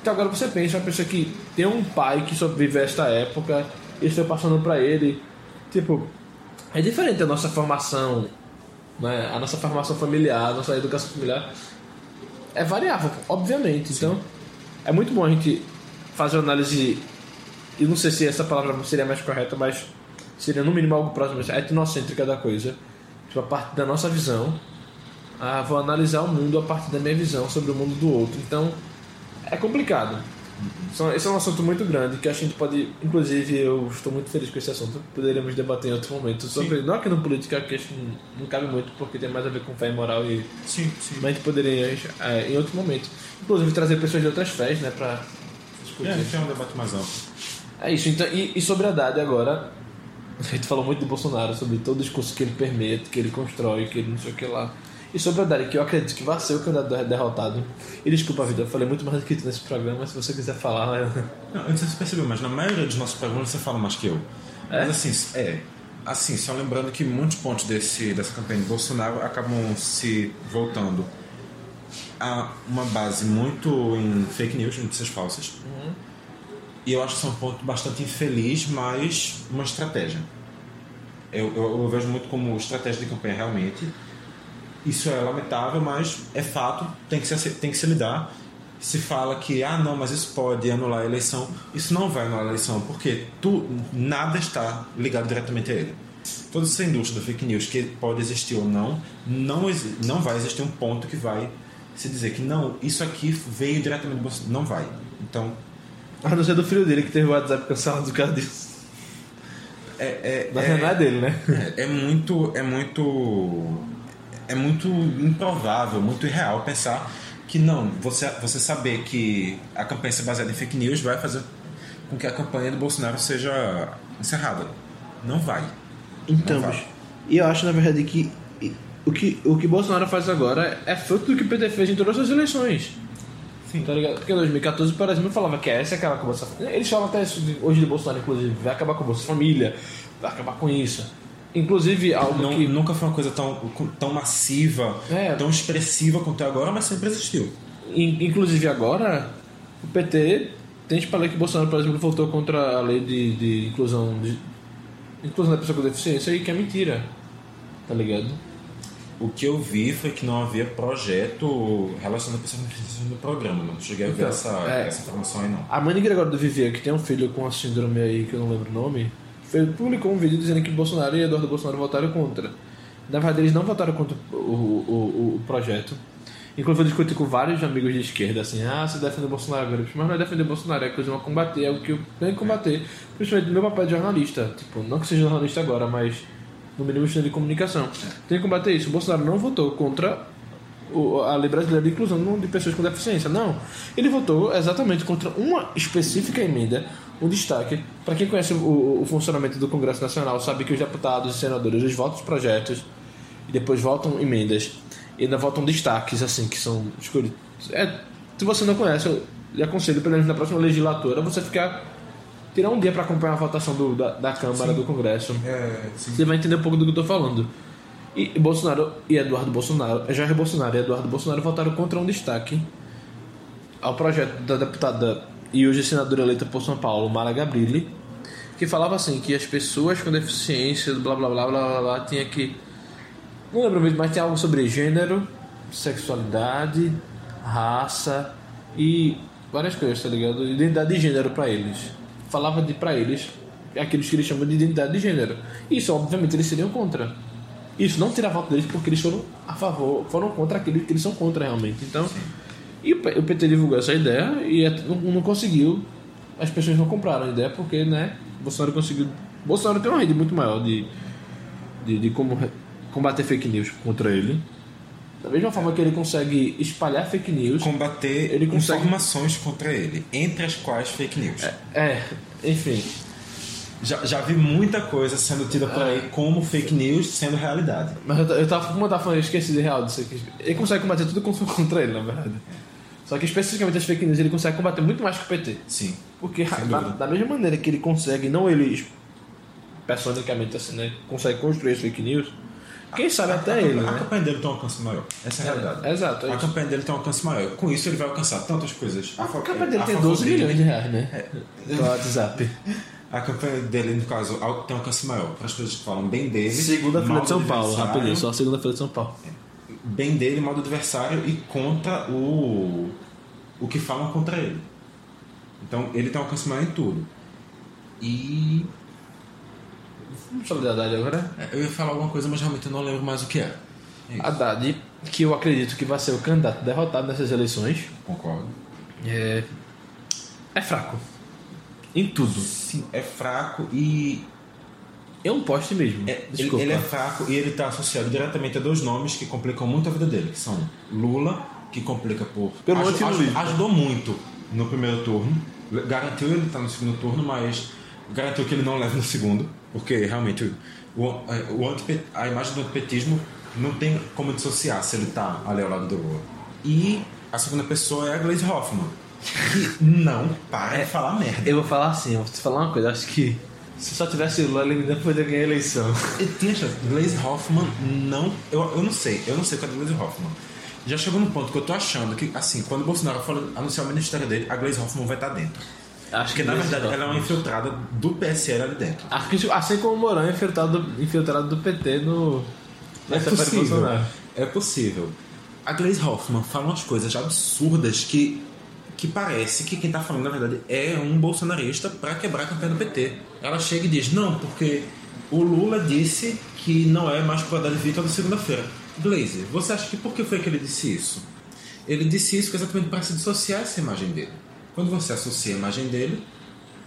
Então agora você pensa, uma pessoa que tem um pai que sobrevive a esta época, isso foi passando pra ele. Tipo, é diferente a nossa formação, né? a nossa formação familiar, a nossa educação familiar. É variável, obviamente. Então, é muito bom a gente fazer uma análise. E não sei se essa palavra seria mais correta, mas seria no mínimo algo próximo, é etnocêntrica da coisa. Tipo, a partir da nossa visão. Ah, vou analisar o mundo a partir da minha visão sobre o mundo do outro. Então, é complicado. Esse é um assunto muito grande que a gente pode. Inclusive, eu estou muito feliz com esse assunto. Poderíamos debater em outro momento sobre. Não aqui no política, que acho que não- cabe muito, porque tem mais a ver com fé e moral e Sim, sim. mas a gente poderia é, em outro momento. Inclusive trazer pessoas de outras fés, né, pra discutir. É, a gente é um debate mais amplo. É isso, então, e, e sobre Haddad agora, a gente falou muito de Bolsonaro, sobre todo o discurso que ele permite, que ele constrói, que ele não sei o que lá. E sobre Haddad, que eu acredito que vai ser o candidato derrotado. E desculpa, Vitor, eu falei muito mais do que tu nesse programa, se você quiser falar. Eu... Não, eu não sei se você percebeu, mas na maioria dos nossos programas você fala mais que eu. É? Mas assim, é. Assim, só lembrando que muitos pontos desse, dessa campanha de Bolsonaro acabam se voltando a uma base muito em fake news, notícias falsas. E eu acho que isso é um ponto bastante infeliz, mas uma estratégia. Eu, eu, eu vejo muito como estratégia de campanha realmente. Isso é lamentável, mas é fato, tem que, se, tem que se lidar. Se fala que, ah, não, mas isso pode anular a eleição. Isso não vai anular a eleição, porque tu, nada está ligado diretamente a ele. Toda essa indústria da fake news, que pode existir ou não, não, não vai existir um ponto que vai se dizer que não, isso aqui veio diretamente do Bolsonaro. Não vai. Então, A não ser do filho dele que teve o WhatsApp cancelado do cara disso. é, é, Mas é- não é dele, né? É, é muito, é muito, é muito improvável, muito irreal pensar que não, você, você saber que a campanha ser baseada em fake news vai fazer com que a campanha do Bolsonaro seja encerrada. Não vai. Então, Não vai. e eu acho, na verdade, que o que o que Bolsonaro faz agora é fruto do que o PT fez em todas as eleições. Sim. Tá ligado? Porque em 2014, por exemplo, falava que essa é aquela com Bolsa Eles falam até isso hoje de Bolsonaro, inclusive, vai acabar com a Bolsa Família, vai acabar com isso. Inclusive, algo Não- que. Nunca foi uma coisa tão, tão massiva, É. tão expressiva quanto é agora, mas sempre existiu. In- Inclusive agora, o PT tem espalhado que Bolsonaro, por exemplo, votou contra a lei de, de inclusão de, inclusão da pessoa com deficiência e que é mentira. Tá ligado? O que eu vi foi que não havia projeto relacionado com pessoas com deficiência no programa. Não cheguei a ver Então, essa, é. essa informação aí, não. A mãe de Gregório do Vivier, que tem um filho com a síndrome aí, que eu não lembro o nome, publicou um vídeo dizendo que Bolsonaro e Eduardo Bolsonaro votaram contra. Na verdade, eles não votaram contra o, o, o, o projeto. Inclusive, eu discuti com vários amigos de esquerda, assim, ah, você defende o Bolsonaro agora. Mas não é defender Bolsonaro, é coisa uma combater, é o que eu tenho que combater. Principalmente no meu papel de jornalista. Tipo, não que seja jornalista agora, mas no mínimo estudante de comunicação. Tem que combater isso. O Bolsonaro não votou contra a lei brasileira de inclusão de pessoas com deficiência. Não. Ele votou exatamente contra uma específica emenda, um destaque. Para quem conhece o, o funcionamento do Congresso Nacional, sabe que os deputados e senadores eles votam os projetos e depois votam emendas e ainda votam destaques, assim, que são escolhidos. É, se você não conhece, eu lhe aconselho, pelo menos na próxima legislatura, você ficar. tirar um dia para acompanhar a votação do- da, da Câmara, do Congresso. É, sim. Você vai entender um pouco do que eu tô falando. E Bolsonaro e Eduardo Bolsonaro, Jair Bolsonaro e Eduardo Bolsonaro votaram contra um destaque ao projeto da deputada e hoje senadora eleita por São Paulo, Mara Gabrilli, que falava assim que as pessoas com deficiência, blá blá blá blá blá, blá tinha que não lembro mesmo, mas tinha algo sobre gênero, sexualidade, raça e várias coisas, tá ligado? Identidade de gênero pra eles. Falava de para eles aqueles que eles chamam de identidade de gênero. Isso, obviamente, eles seriam contra. Isso não tira a voto deles porque eles foram a favor, foram contra aqueles que eles são contra realmente. Então, e o PT divulgou essa ideia e é- não, conseguiu. As pessoas não compraram a ideia porque, né? Bolsonaro conseguiu. Bolsonaro tem uma rede muito maior de, de, de como combater fake news contra ele. Da mesma forma que ele consegue espalhar fake news. Combater Ele consegue- informações contra ele, entre as quais fake news. É, enfim. Já, já vi muita coisa sendo tida por aí como fake news sendo realidade. Mas eu, eu tava, como eu tava falando, eu esqueci de real disso aqui. Ele consegue combater tudo con- contra ele, na verdade. Só que especificamente as fake news ele consegue combater muito mais que o PT. Sim. Porque da, da mesma maneira que ele consegue, não ele personicamente assim, né? Consegue construir as fake news, quem sabe até ele, A né? campanha dele tem um alcance maior. Essa é a realidade. Exato, é A campanha dele tem um alcance maior. Com isso ele vai alcançar tantas coisas. A capa dele a tem favor 12 dele. milhões de reais, né? No WhatsApp. A campanha dele, no caso, tem um alcance maior. Para as pessoas que falam bem dele. Segunda-feira de do São Paulo, rapidinho, só a segunda-feira de São Paulo. Bem dele, mal do adversário e contra o, o que falam contra ele. Então ele tem um alcance maior em tudo. E. Vamos falar de Haddad agora? é, Eu ia falar alguma coisa, mas realmente eu não lembro mais o que é. É isso. Haddad, que eu acredito que vai ser o candidato derrotado nessas eleições, Concordo. é, é fraco. Em tudo. Sim, é fraco e É um poste mesmo. É, ele, Desculpa. ele é fraco e ele está associado diretamente a dois nomes que complicam muito a vida dele, que são Lula, que complica por. Pelo aju- antilulismo. aju- ajudou muito no primeiro turno, Garantiu ele estar no segundo turno, mas garantiu que ele não leva no segundo, porque realmente o, o anti, a imagem do antipetismo não tem como dissociar se ele está ali ao lado do Lula. E a segunda pessoa é a Glaze Hoffman, que não para de falar merda. Eu vou falar assim, eu vou te falar uma coisa, acho que se só tivesse Lula, ele ainda poderia ganhar a eleição. E tinha chance. Glaze Hoffman não. Eu, eu não sei, eu não sei qual é a Glaze Hoffman. Já chegou num ponto que eu tô achando que, assim, quando o Bolsonaro for anunciar o ministério dele, a Glaze Hoffman vai estar dentro. Acho Porque, na verdade, ela é uma infiltrada do PSL ali dentro. Acho que assim como o Mourão é infiltrado, infiltrado do PT no. É possível. Bolsonaro. É possível. A Glaze Hoffman fala umas coisas absurdas que, que parece que quem tá falando, na verdade, é um bolsonarista pra quebrar a campanha do PT. Ela chega e diz, não, porque o Lula disse que não é mais pro Haddad vir toda segunda-feira. Glaze, você acha que por que foi que ele disse isso? Ele disse isso exatamente para se dissociar essa imagem dele. Quando você associa a imagem dele,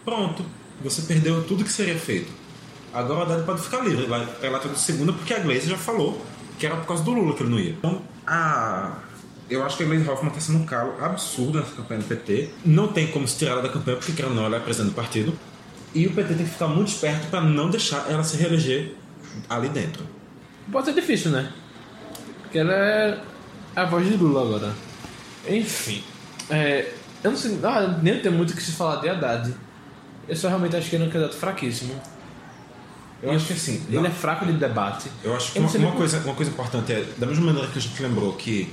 pronto, você perdeu tudo que seria feito. Agora o Haddad pode ficar livre, vai pra lá toda segunda, porque a Glaze já falou que era por causa do Lula que ele não ia. Então, a... eu acho que a Glaze Hoffmann está sendo um calo absurdo nessa campanha do PT. Não tem como se tirar ela da campanha, porque ou não, ela é presidente do partido. E o PT tem que ficar muito esperto para não deixar ela se reeleger ali dentro. Pode ser difícil, né? Porque ela é a voz de Lula agora. Enfim. É, eu não sei. Ah, nem tem muito o que se falar de Haddad. Eu só realmente acho que ele é um candidato fraquíssimo. Eu acho que assim, Ele não- é fraco de debate. Eu acho que Eu não uma, uma coisa, uma coisa importante é, da mesma maneira que a gente lembrou que,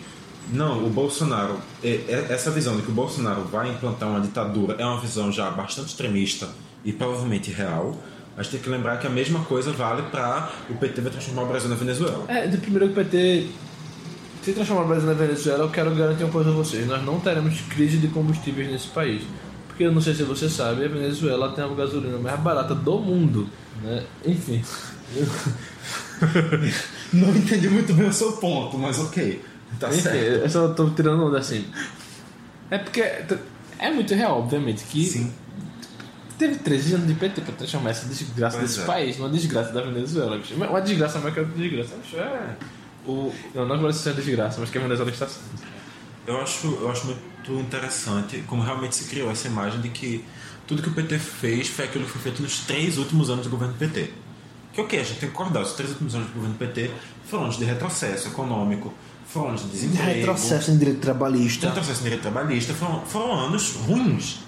não, o Bolsonaro, é- é- essa visão de que o Bolsonaro vai implantar uma ditadura é uma visão já bastante extremista e provavelmente real. A gente tem que lembrar que a mesma coisa vale para o PT vai transformar o Brasil na Venezuela. É, de primeiro que o PT se transformar o Brasil na Venezuela, eu quero garantir uma coisa a vocês: nós não teremos crise de combustíveis nesse país. Porque eu não sei se você sabe, a Venezuela tem a gasolina mais barata do mundo. Né? Enfim. Não entendi muito bem o seu ponto, mas ok. Tá Enfim, certo. eu só tô tirando onda assim. É porque é muito real, obviamente, que Sim. Teve 13 anos de PT pra transformar essa desgraça Pois desse é. país numa desgraça da Venezuela. bicho. Uma desgraça maior que a desgraça. bicho, É. O, Não, não é que vai ser desgraça, mas que a Venezuela está sendo. Eu acho, eu acho muito interessante como realmente se criou essa imagem de que tudo que o PT fez foi aquilo que foi feito nos três últimos anos do governo PT. Que ok, a gente tem que acordar, os três últimos anos do governo PT foram anos de retrocesso econômico, foram anos de desemprego, em direito trabalhista. retrocesso em direito trabalhista, foram, foram anos ruins.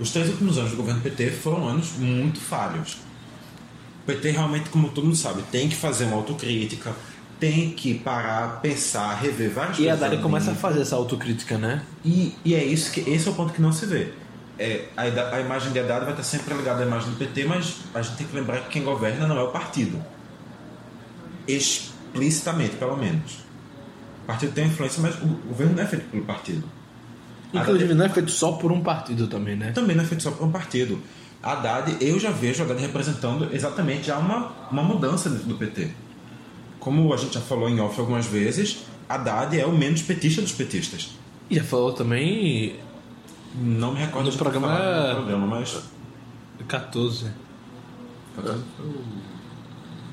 Os três últimos anos do governo PT foram anos muito falhos. O PT realmente, como todo mundo sabe, tem que fazer uma autocrítica, tem que parar, pensar, rever várias E a coisas. Dari ali começa a fazer essa autocrítica, né? E, e é isso que esse é o ponto que não se vê. É, a, a imagem de Haddad vai estar sempre ligada à imagem do PT, mas a gente tem que lembrar que quem governa não é o partido. Explicitamente, pelo menos. O partido tem influência, mas o governo não é feito pelo partido. Inclusive, não é feito só por um partido também, né? Também não é feito só por um partido. Haddad, eu já vejo Haddad representando exatamente já uma, uma mudança dentro do PT. Como a gente já falou em off algumas vezes, Haddad é o menos petista dos petistas. E já falou também Não me recordo ter programa- falado no programa, mas 14.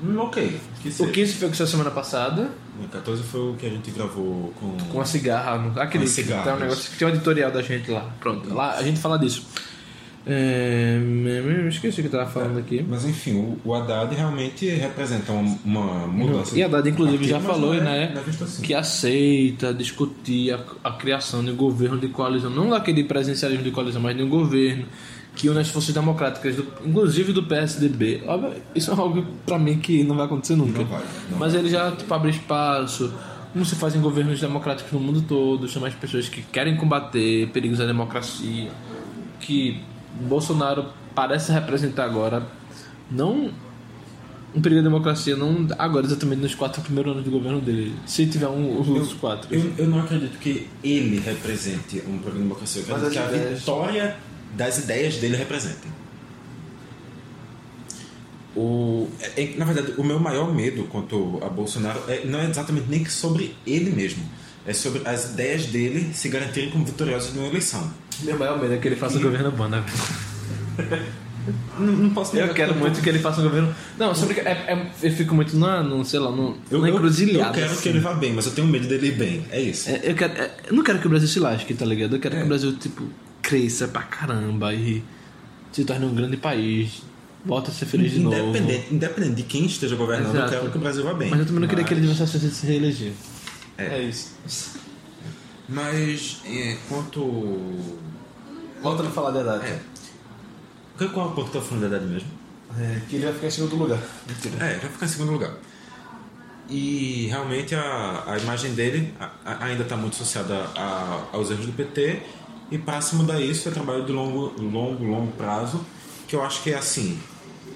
Hum, ok. Que O seja. 15 foi o que saiu semana passada, O 14 foi o que a gente gravou com. com a cigarra. no- Aquele Com que tem um negócio que tem um editorial da gente lá. Pronto, lá a gente fala disso. É, eu esqueci o que eu tava falando aqui. Mas enfim, o, o Haddad realmente representa uma, uma mudança. E a Haddad, inclusive, já falou, é- né? é assim. Que aceita discutir a, a criação de um governo de coalizão, não daquele presencialismo de coalizão, mas de um governo que une as forças democráticas, do- inclusive do PSDB. Óbvio, isso é algo pra mim que não vai acontecer nunca. Não vai, não mas ele já tipo, abre espaço, como se faz em governos democráticos no mundo todo, chama as pessoas que querem combater perigos à democracia, que Bolsonaro parece representar agora, não um perigo à democracia, não agora exatamente nos quatro primeiros anos de governo dele, se tiver um, os outros quatro. Eu, eu não acredito que ele represente um programa de democracia. Eu Mas acredito que a ideias- vitória das ideias dele representem. O, é- é- na verdade, o meu maior medo quanto a Bolsonaro é, não é exatamente nem que sobre ele mesmo. É sobre as ideias dele se garantirem como vitoriosas numa eleição. Meu maior medo é que ele faça um governo bom, né? Não, não posso Eu quero eu- muito que ele faça um governo. Não, sobre é, é- eu fico muito na, no, sei lá, no, eu, na encruzilhada. eu quero assim. que ele vá bem, mas eu tenho medo dele ir bem. É isso. É, eu, quero, é, eu não quero que o Brasil se lasque, tá ligado? Eu quero que o Brasil, tipo, cresça pra caramba e se torne um grande país. Volta a ser feliz de novo. Independente, independente de quem esteja governando, Exato. eu quero que o Brasil vá bem. Mas eu também não queria que ele Mas- tivesse a chance de se reeleger. É. isso. Mas, é, quanto. Volta a falar da idade. É. Qual é o ponto que eu tô falando da idade mesmo? É, que ele vai ficar em segundo lugar. Mentira. É, já fica em segundo lugar. E realmente a, a imagem dele a- a- ainda está muito associada a- aos erros do PT. E se mudar isso é trabalho de longo, longo, longo prazo. Que eu acho que é assim: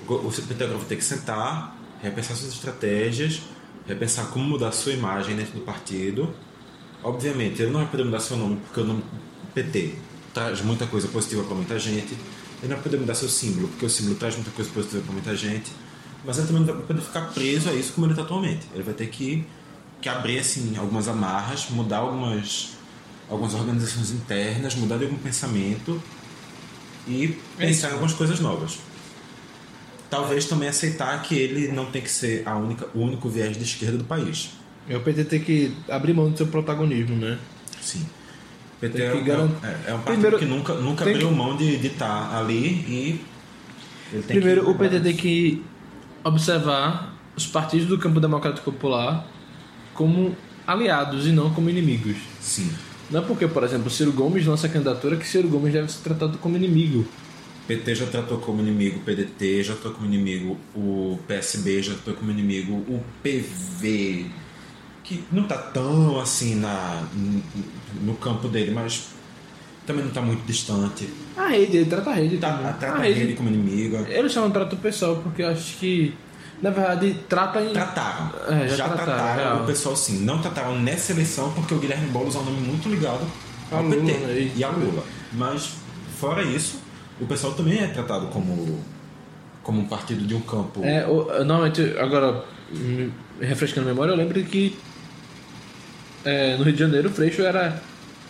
o o PT agora vai ter que sentar, repensar suas estratégias, repensar como mudar sua imagem dentro do partido. Obviamente, ele não vai poder mudar seu nome porque o nome PT traz muita coisa positiva para muita gente. Ele não vai poder mudar seu símbolo porque o símbolo traz muita coisa positiva para muita gente. Mas ele também não vai poder ficar preso a isso como ele está atualmente. Ele vai ter que, que abrir assim, algumas amarras, mudar algumas, algumas organizações internas, mudar de algum pensamento e pensar em algumas coisas novas. Talvez também aceitar que ele não tem que ser a única, o único viés de esquerda do país. É o PT tem que abrir mão do seu protagonismo, né? Sim. PT é, que um- garan- é, é um partido Primeiro, que nunca, nunca abriu que- mão de estar ali e. Primeiro, que o PT tem que observar os partidos do campo democrático popular como aliados e não como inimigos. Sim. Não é porque, por exemplo, Ciro Gomes lança a candidatura que Ciro Gomes deve ser tratado como inimigo. PT já tratou como inimigo o PDT, já tratou como inimigo o PSB, já tratou como inimigo o PV, que não tá tão assim na, no campo dele, mas também não tá muito distante. A rede, ele trata a rede. Tá, trata a ele como inimigo. Ele chama trato pessoal porque eu acho que, na verdade, trata em. Trataram. É, já já trataram, trataram real. o pessoal sim. Não trataram nessa eleição porque o Guilherme Boulos é um nome muito ligado ao Lula, PT né? e ao Lula. Mas, fora isso, o pessoal também é tratado como, como um partido de um campo. É, o- normalmente, agora, refrescando a memória, eu lembro que é, no Rio de Janeiro o Freixo era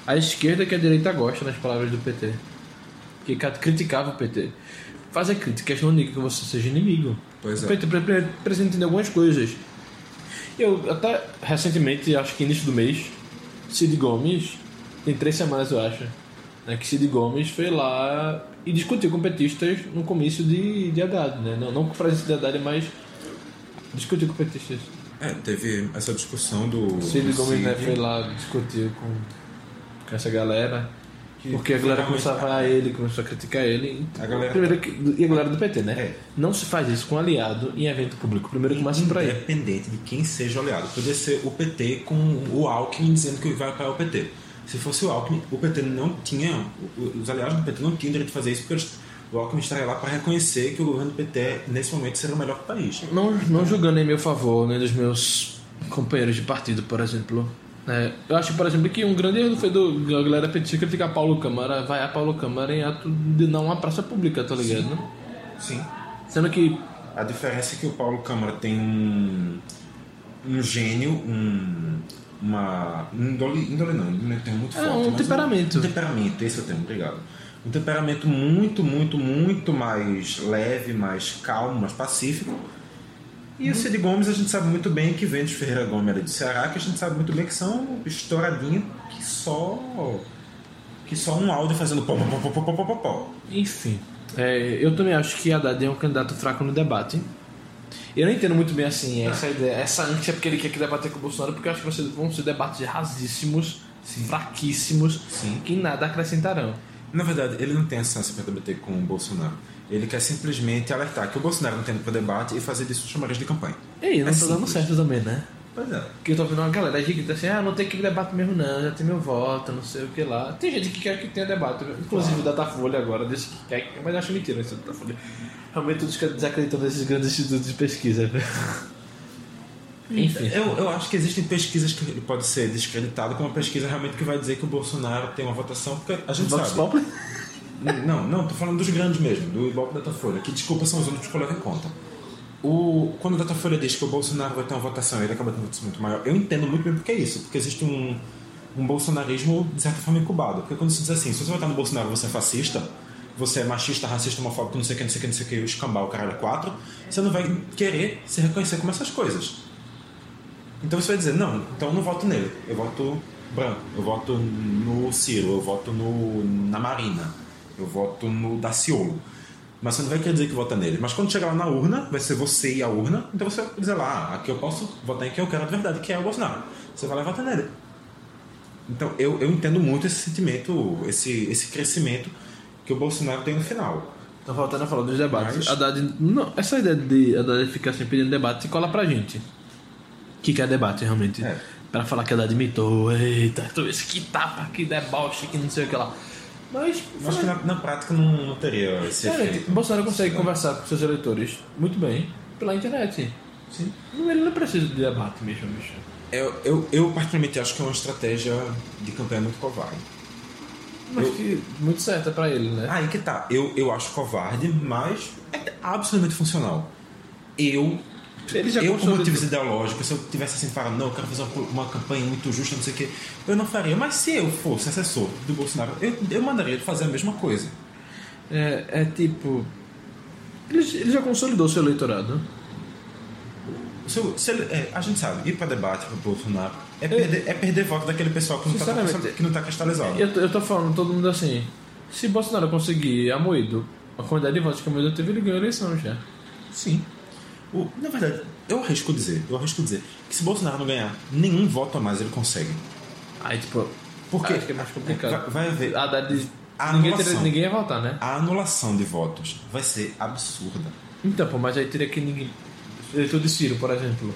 a esquerda que a direita gosta, nas palavras do PT. Que ca- criticava o PT. Fazer críticas não indica que você seja inimigo. Pois é. Precisa entender algumas coisas. Eu até recentemente, acho que início do mês, Cid Gomes, tem três semanas eu acho, né, que Cid Gomes foi lá e discutiu com petistas no comício de, de Haddad, né? Não, não com presença de Haddad, mas discutiu com petistas. É, teve essa discussão do. Cid Gomes né, Cid. foi lá, discutiu com, com essa galera. Que Porque a galera começou a falar ele, começou a criticar ele. A galera- Primeiro que- e a galera do PT, né? É. Não se faz isso com aliado em evento público. Primeiro começa por aí. Independente de quem seja o aliado. Podia ser o PT com o Alckmin dizendo que vai apoiar o PT. Se fosse o Alckmin, o PT não tinha. o- Os aliados do PT não tinham direito de fazer isso porque eles- o Alckmin estaria lá para reconhecer que o governo do PT, nesse momento, seria o melhor do país. Não, não julgando em meu favor, nem dos meus companheiros de partido, por exemplo. É, eu acho, por exemplo, que um grande erro foi do da galera petista criticar Paulo Câmara, vai a Paulo Câmara em ato de não uma praça pública, tá ligado? Sim. Sendo que A diferença é que o Paulo Câmara tem um, um gênio, um, uma. Índole, índole não, índole é um termo muito É, forte. um temperamento. Um, temperamento, esse é o termo, obrigado. Um temperamento muito, muito, muito mais leve, mais calmo, mais pacífico. E o Cid Gomes a gente sabe muito bem que vem de Ferreira Gomes ali do Ceará, que a gente sabe muito bem que são estouradinhos que só. que só um áudio fazendo pó, pó, pó, pó, pó, pó, pó, pó. Enfim, é, eu também acho que Haddad é um candidato fraco no debate. Eu não entendo muito bem assim essa ideia, essa ânsia porque ele quer que debater com o Bolsonaro, porque eu acho que vocês vão ser debates rasíssimos, fraquíssimos, Sim. que nada acrescentarão. Na verdade, ele não tem essa ânsia para debater com o Bolsonaro. Ele quer simplesmente alertar que o Bolsonaro não tem para debate e fazer disso chamariz de campanha. E aí, não É tá dando certo também, né? Pois é. Porque eu tô vendo uma galera que tá assim, ah, não tem que debate mesmo não, já tem meu voto, não sei o que lá. Tem gente que quer que tenha debate, inclusive o Datafolha agora, desse que quer, mas eu acho mentira isso do Datafolha. Realmente todos desacreditando nesses grandes institutos de pesquisa. Enfim. Eu, eu acho que existem pesquisas que ele pode ser descreditado como uma pesquisa realmente que vai dizer que o Bolsonaro tem uma votação, porque a gente Vox sabe. Populi? Não, não, tô falando dos grandes mesmo, do Ibope Datafolha, que desculpa são os únicos que em conta. O, quando o Datafolha diz que o Bolsonaro vai ter uma votação e ele acaba tendo uma votação muito maior, eu entendo muito bem porque é isso, porque existe um, um bolsonarismo de certa forma incubado. Porque quando se diz assim, se você votar no Bolsonaro você é fascista, você é machista, racista, homofóbico, não sei o que, não sei o que, não sei o que, o escambau, o caralho, quatro, você não vai querer se reconhecer como essas coisas. Então você vai dizer, não, então eu não voto nele, eu voto branco, eu voto no Ciro, eu voto no, na Marina, eu voto no Daciolo. Mas você não vai querer dizer que vota nele. Mas quando chegar lá na urna, vai ser você e a urna, então você vai dizer lá, ah, aqui eu posso votar em quem eu quero de verdade, que é o Bolsonaro. Você vai lá e vota nele. Então eu, eu entendo muito esse sentimento, esse, esse crescimento que o Bolsonaro tem no final. Então, voltando a falar dos debates, Mas- Haddad, não, essa ideia de Haddad ficar assim pedindo debate cola pra gente. Que quer debate, realmente. É. Pra falar que Haddad imitou, eita, tu isso que tapa, que deboche, que não sei o que lá. Mas, Acho que na, na prática não, não teria esse Cara, efeito. Bolsonaro consegue conversar com seus eleitores muito bem pela internet. Sim. Ele não precisa de debate mesmo, bicho. Eu, eu, eu particularmente acho que é uma estratégia de campanha muito covarde. Mas Eu- que muito certa pra ele, né? Aí que tá. Eu, eu acho covarde, mas é absolutamente funcional. Eu, eu por motivos ideológicos, se eu tivesse assim, falando, não, eu quero fazer uma, uma campanha muito justa, não sei o quê, eu não faria. Mas se eu fosse assessor do Bolsonaro, eu, eu mandaria ele fazer a mesma coisa. É, é tipo. Ele, ele já consolidou seu eleitorado. Se eu- se ele- é, a gente sabe, ir para debate com o Bolsonaro é perder, é perder voto daquele pessoal que não está Sinceramente, que não tá cristalizado. Eu, eu tô falando todo mundo assim. Se Bolsonaro conseguir a Moído, a quantidade de votos que a Moído teve, ele ganhou a eleição já. Sim. O, na verdade, eu arrisco dizer, eu arrisco dizer que se Bolsonaro não ganhar nenhum voto a mais, ele consegue. Aí, tipo. Por quê? Acho que é mais complicado. Vai, vai haver. A Haddad. A Ninguém, anulação. teria, ninguém ia votar, né? A anulação de votos vai ser absurda. Então, pô, mas aí teria que ninguém. Eleitor de Ciro, por exemplo.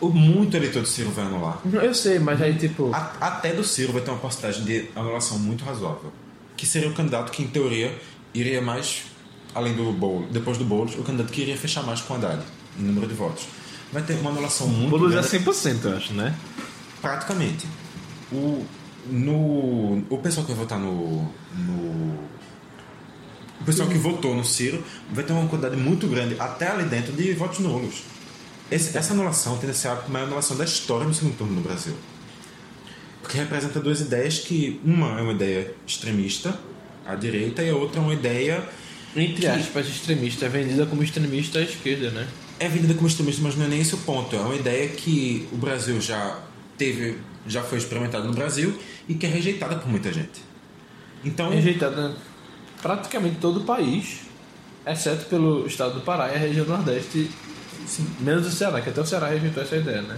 O muito eleitor do Ciro vai anular. Eu sei, mas aí, tipo. A- até do Ciro vai ter uma porcentagem de anulação muito razoável. Que seria o candidato que, em teoria, iria mais além do Boulos. Depois do Boulos, o candidato que iria fechar mais com o Haddad, em número de votos. Vai ter uma anulação muito Boulos é grande. 100%, eu acho, né? Praticamente. O, no, o pessoal que vai votar no, no. O pessoal que votou no Ciro vai ter uma quantidade muito grande, até ali dentro, de votos nulos. Esse- essa anulação tende a ser a maior anulação da história do segundo turno no Brasil. Porque representa duas ideias que. Uma é uma ideia extremista, à direita, e a outra é uma ideia. Entre aspas, extremista. É vendida como extremista à esquerda, né? é vendida como extremista, mas não é nem esse o ponto. É uma ideia que o Brasil já teve, já foi experimentada no Brasil e que é rejeitada por muita gente. Então, Rejeitada praticamente todo o país, exceto pelo estado do Pará e a região Nordeste, menos o Ceará, que até o Ceará rejeitou essa ideia, né?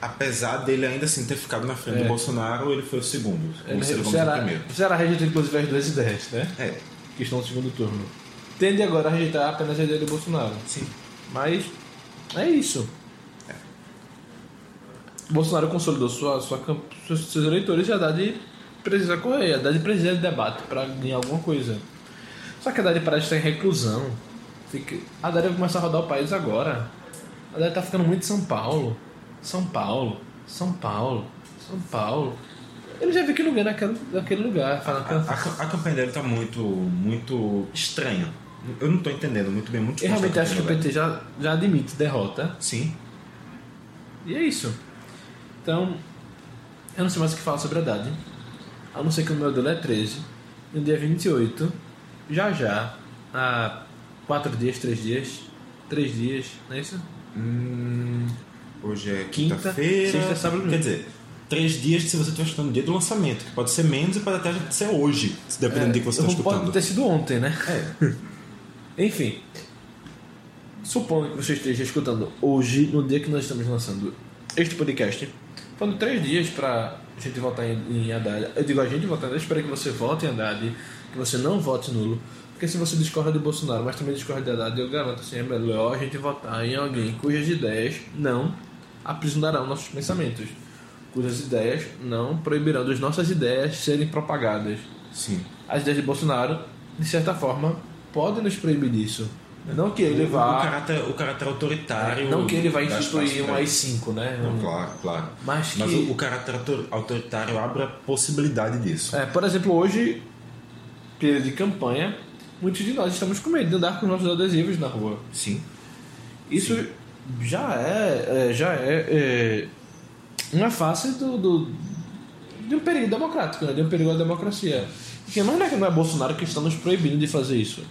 apesar dele ainda assim ter ficado na frente É. do Bolsonaro, ele foi o segundo. Ele- o o, Ceará, o primeiro. o Ceará rejeitou inclusive as duas ideias, né? É, Que estão no segundo turno. Tende agora a rejeitar apenas a ideia do Bolsonaro. sim. Mas é isso. Bolsonaro consolidou sua, sua, seus, eleitores e a Haddad precisa correr. A Haddad precisa de debate para ganhar alguma coisa. Só que a Haddad parece estar em reclusão. Fica... A Haddad vai começar a rodar o país agora. A Haddad tá ficando muito São Paulo. São Paulo. São Paulo. São Paulo. Ele já viu que ganha naquele, naquele lugar. A, a- a campanha dele tá muito, muito estranha. Eu não tô entendendo muito bem, muito Eu realmente acho que o PT já, já admite derrota. Sim. E é isso. Então, eu não sei mais o que falar sobre a Haddad. A não ser que o número dele é 13. No dia 28, já já, há 4 dias, 3 dias, 3 dias, não é isso? Hum, hoje é Quinta, quinta-feira. sexta, sábado domingo. Quer dizer, três dias se você estiver escutando no dia do lançamento, que pode ser menos e pode até ser hoje, dependendo do dia que você está Pode escutando. ter sido ontem, né? É. Enfim, supondo que você esteja escutando hoje, no dia que nós estamos lançando este podcast, falando três dias pra gente votar em, em Haddad. Eu digo a gente votar, eu espero que você vote em Haddad, que você não vote nulo. Porque se você discorda de Bolsonaro, mas também discorda de Haddad, eu garanto assim, é melhor a gente votar em alguém cujas ideias não aprisionarão nossos pensamentos. Cujas ideias não proibirão das nossas ideias serem propagadas Sim. as ideias de Bolsonaro, de certa forma, podem nos proibir disso. Não que ele O, vá. caráter, o caráter autoritário. Não que ele das instituir um classes AI-5, né? Não, claro, claro. Mas que- o, o caráter autor- autoritário abre a possibilidade disso. É, por exemplo, hoje, período de campanha, muitos de nós estamos com medo de andar com nossos adesivos na rua. Sim. Isso já é, é, já é, é, uma face do, do- de um perigo democrático, né? de um perigo à democracia. Porque não é que não é Bolsonaro que está nos proibindo de fazer isso.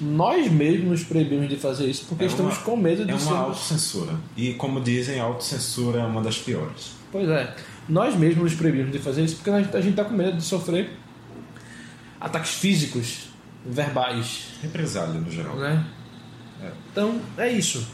Nós mesmos nos proibimos de fazer isso porque É estamos uma- com medo de É uma sermos... autocensura. E como dizem, a autocensura é uma das piores. Pois é. nós mesmos nos proibimos de fazer isso porque a gente, a gente tá com medo de sofrer ataques físicos, verbais, Represália no geral. né? É. Então, é isso.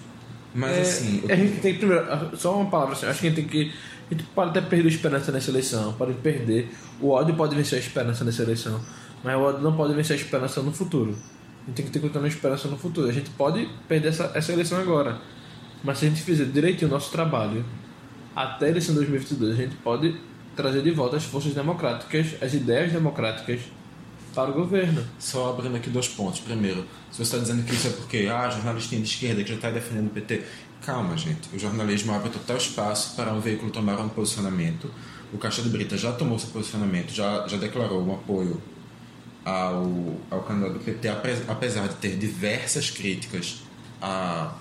Mas É, assim, a gente tem primeiro, só uma palavra assim, acho que a gente tem que a gente pode até perder a esperança nessa eleição, pode perder. O ódio pode vencer a esperança nessa eleição, mas o ódio não pode vencer a esperança no futuro. A gente tem que ter continuando a esperança no futuro. A gente pode perder essa, essa eleição agora, mas se a gente fizer direitinho o nosso trabalho até a eleição de 2022, a gente pode trazer de volta as forças democráticas, as ideias democráticas para o governo. Só abrindo aqui dois pontos. Primeiro, se você está dizendo que isso é porque ah, jornalistinha de esquerda que já está defendendo o PT, calma, gente. O jornalismo abre total espaço para um veículo tomar um posicionamento. O Caixa de Brita já tomou seu posicionamento, já, já declarou um apoio ao, ao candidato do PT, ape- apesar de ter diversas críticas a,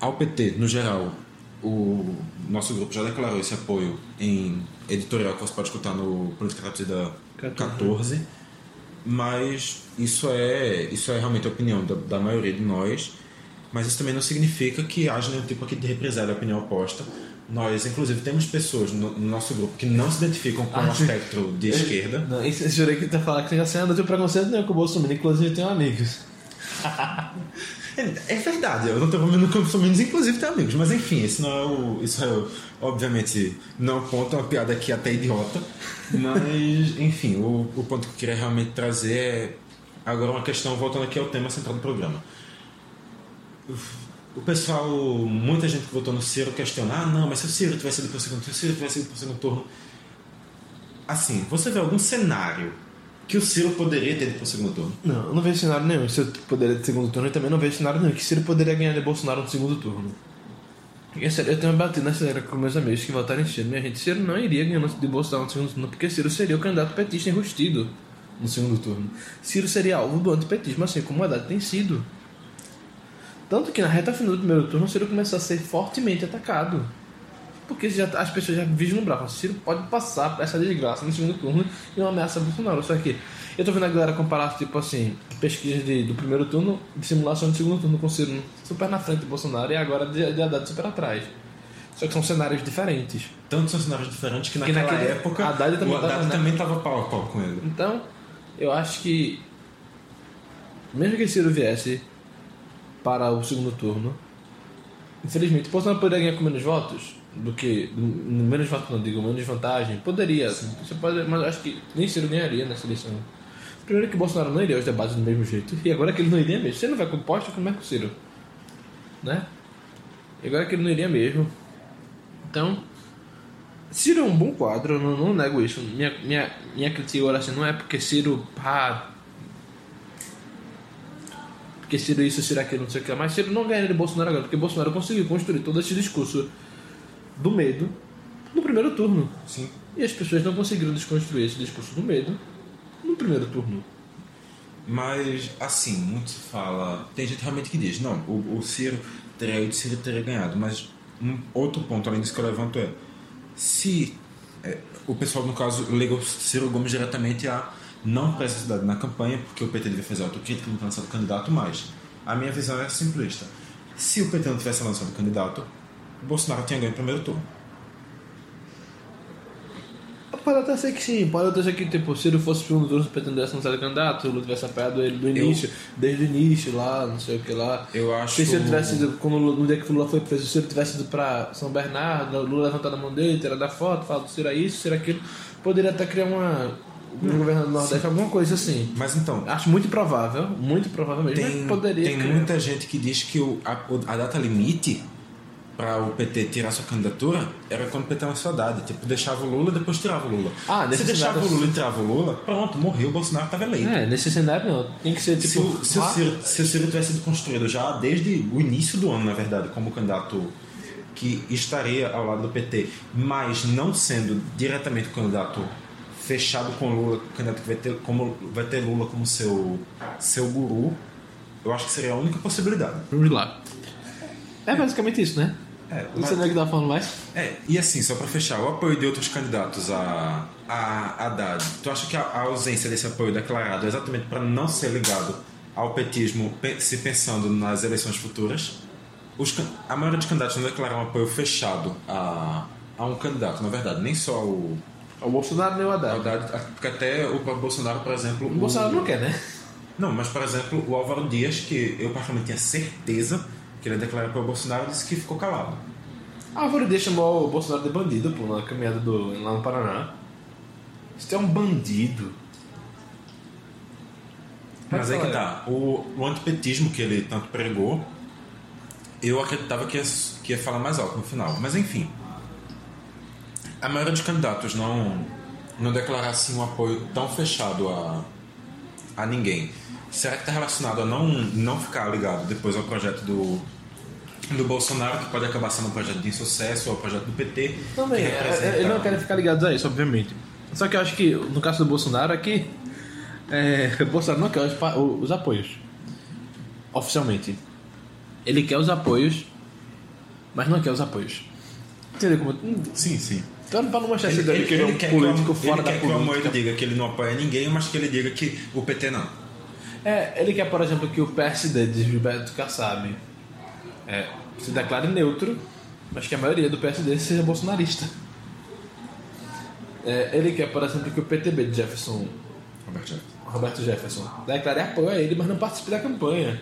ao PT no geral. O nosso grupo já declarou esse apoio em editorial que você pode escutar no Política Traduzida 14 mas isso é isso é realmente a opinião da, da maioria de nós mas isso também não significa que haja nenhum tipo aqui de represália à opinião oposta nós inclusive temos pessoas no, no nosso grupo que não se identificam com o Ah, sim. espectro de esquerda Não, isso, eu jurei que tu ia falar que você não tem preconceito nenhum com o Bolsonaro, inclusive tenho amigos. é, é verdade eu não estou com menos inclusive tenho amigos mas enfim isso não é o isso é o- obviamente não é um ponto é uma piada aqui até idiota mas enfim o, o ponto que eu queria realmente trazer é agora uma questão voltando aqui ao tema central do programa o pessoal, muita gente que votou no Ciro questiona: ah, não, mas se o Ciro tivesse ido para o segundo turno, se o Ciro tivesse ido para o segundo turno. Assim, você vê algum cenário que o Ciro poderia ter ido para o segundo turno? Não, eu não vejo cenário nenhum. Se eu poderia de segundo turno, eu também não vejo cenário nenhum. Que Ciro poderia ganhar de Bolsonaro no segundo turno. E, sério, eu tenho batido nessa era com meus amigos que votaram em Ciro. Minha gente, Ciro não iria ganhar de Bolsonaro no segundo turno, porque Ciro seria o candidato petista enrustido no segundo turno. Ciro seria alvo do antipetismo, assim como o Haddad tem sido. Tanto que na reta final do primeiro turno, o Ciro começou a ser fortemente atacado. Porque já, as pessoas já vislumbravam, Ciro pode passar essa desgraça no segundo turno e não ameaça Bolsonaro. Só que eu tô vendo a galera comparar, tipo assim, pesquisas de, do primeiro turno de simulação de segundo turno com o Ciro super na frente de Bolsonaro e agora de, de Haddad super atrás. Só que são cenários diferentes. Tanto são cenários diferentes que Que naquela naquele- época Haddad também o Haddad tava, também estava pau a pau com ele. Então, eu acho que mesmo que Ciro viesse para o segundo turno, infelizmente, Bolsonaro poderia ganhar com menos votos do que menos votos, não digo menos vantagem. Poderia, você pode, mas acho que nem Ciro ganharia nessa eleição. Primeiro que Bolsonaro não iria aos debates do mesmo jeito, e agora que ele não iria mesmo. Você não vai com posto, como é com o Ciro? Né? E agora que ele não iria mesmo. Então, Ciro é um bom quadro, eu não, não nego isso. Minha, minha, minha crítica agora assim, não é porque Ciro. Ah, porque Ciro isso, Ciro aquilo, não sei o que. Mas Ciro não ganharia de Bolsonaro agora, porque Bolsonaro conseguiu construir todo esse discurso do medo no primeiro turno. Sim. E as pessoas não conseguiram desconstruir esse discurso do medo no primeiro turno. Mas, assim, muito se fala. Tem gente realmente que diz: não, o, o Ciro teria ido, Ciro teria ganhado. Mas um outro ponto, além disso que eu levanto, é: se é, o pessoal, no caso, liga o Ciro Gomes diretamente a não necessidade na campanha, porque o PT devia fazer autocrítica, não ter lançado candidato, mas a minha visão é simplista: se o PT não tivesse lançado candidato, o Bolsonaro tinha ganho o primeiro turno. Pode até ser que sim, pode até ser que tipo, se ele fosse o PT não tivesse lançado candidato, o Lula tivesse apoiado ele do início, desde o início lá, não sei o que lá. Eu acho. Se ele tivesse ido, quando, no dia que o Lula foi preso, se ele tivesse ido pra São Bernardo, o Lula levantando a mão dele, tirar da foto, falar é isso, é aquilo, poderia até criar uma. Um governo do Nordeste, alguma coisa assim. Mas então, Acho muito improvável, muito provável mesmo, Tem, mas poderia tem criar. muita gente que diz que o, a, a data limite para o PT tirar sua candidatura era quando o PT lançou Haddad. Tipo, deixava o Lula depois tirava o Lula. Ah, Se deixava cenário- o Lula e tirava o Lula, pronto, morreu, o Bolsonaro estava eleito. É, nesse cenário não, tem que ser tipo. se, o, se, o Ciro, se o Ciro tivesse sido construído já desde o início do ano, na verdade, como candidato que estaria ao lado do PT, mas não sendo diretamente o candidato fechado com Lula, candidato que vai ter, como, vai ter Lula como seu, seu guru, eu acho que seria a única possibilidade. Vamos lá. É basicamente isso, né? É, Não mas- o que tava falando mais. É, e assim, só pra fechar, o apoio de outros candidatos a, a Haddad, tu acha que a, a ausência desse apoio declarado é exatamente para não ser ligado ao petismo, pe- se pensando nas eleições futuras? Os a maioria dos candidatos não declararam apoio fechado a, a um candidato, na verdade, nem só o O Bolsonaro nem o Haddad. Haddad, porque até o Bolsonaro, por exemplo. O Bolsonaro não quer, né? Não, mas por exemplo, o Álvaro Dias, que eu particularmente tinha certeza que ele ia declarar para o Bolsonaro, disse que ficou calado. Álvaro Dias chamou o Bolsonaro de bandido, pô, na caminhada do, lá no Paraná. Isso é um bandido. Mas aí que falar. tá. O, o antipetismo que ele tanto pregou, eu acreditava que ia, que ia falar mais alto no final. Mas enfim. A maioria dos candidatos não, não declarasse um apoio tão fechado a, a ninguém. Será que está relacionado a não, não ficar ligado depois ao projeto do, do Bolsonaro, que pode acabar sendo um projeto de insucesso, ou ao projeto do PT? Também, que é, representa- é, eles não querem ficar ligados a isso, obviamente. Só que eu acho que no caso do Bolsonaro aqui, é, o Bolsonaro não quer os, o- os apoios. Oficialmente. Ele quer os apoios, mas não quer os apoios. Entendeu como? Sim, sim. Então para Ele, esse ele, que ele é um quer político que, o- fora ele da quer que o Amoedo diga que ele não apoia ninguém, mas que ele diga que o PT não. É, ele quer, por exemplo, que o PSD de Gilberto Kassab é, se declare neutro, mas que a maioria do PSD seja bolsonarista. É, ele quer, por exemplo, que o PTB de Jefferson, Roberto Jefferson. Roberto Jefferson, declare apoio a ele, mas não participe da campanha.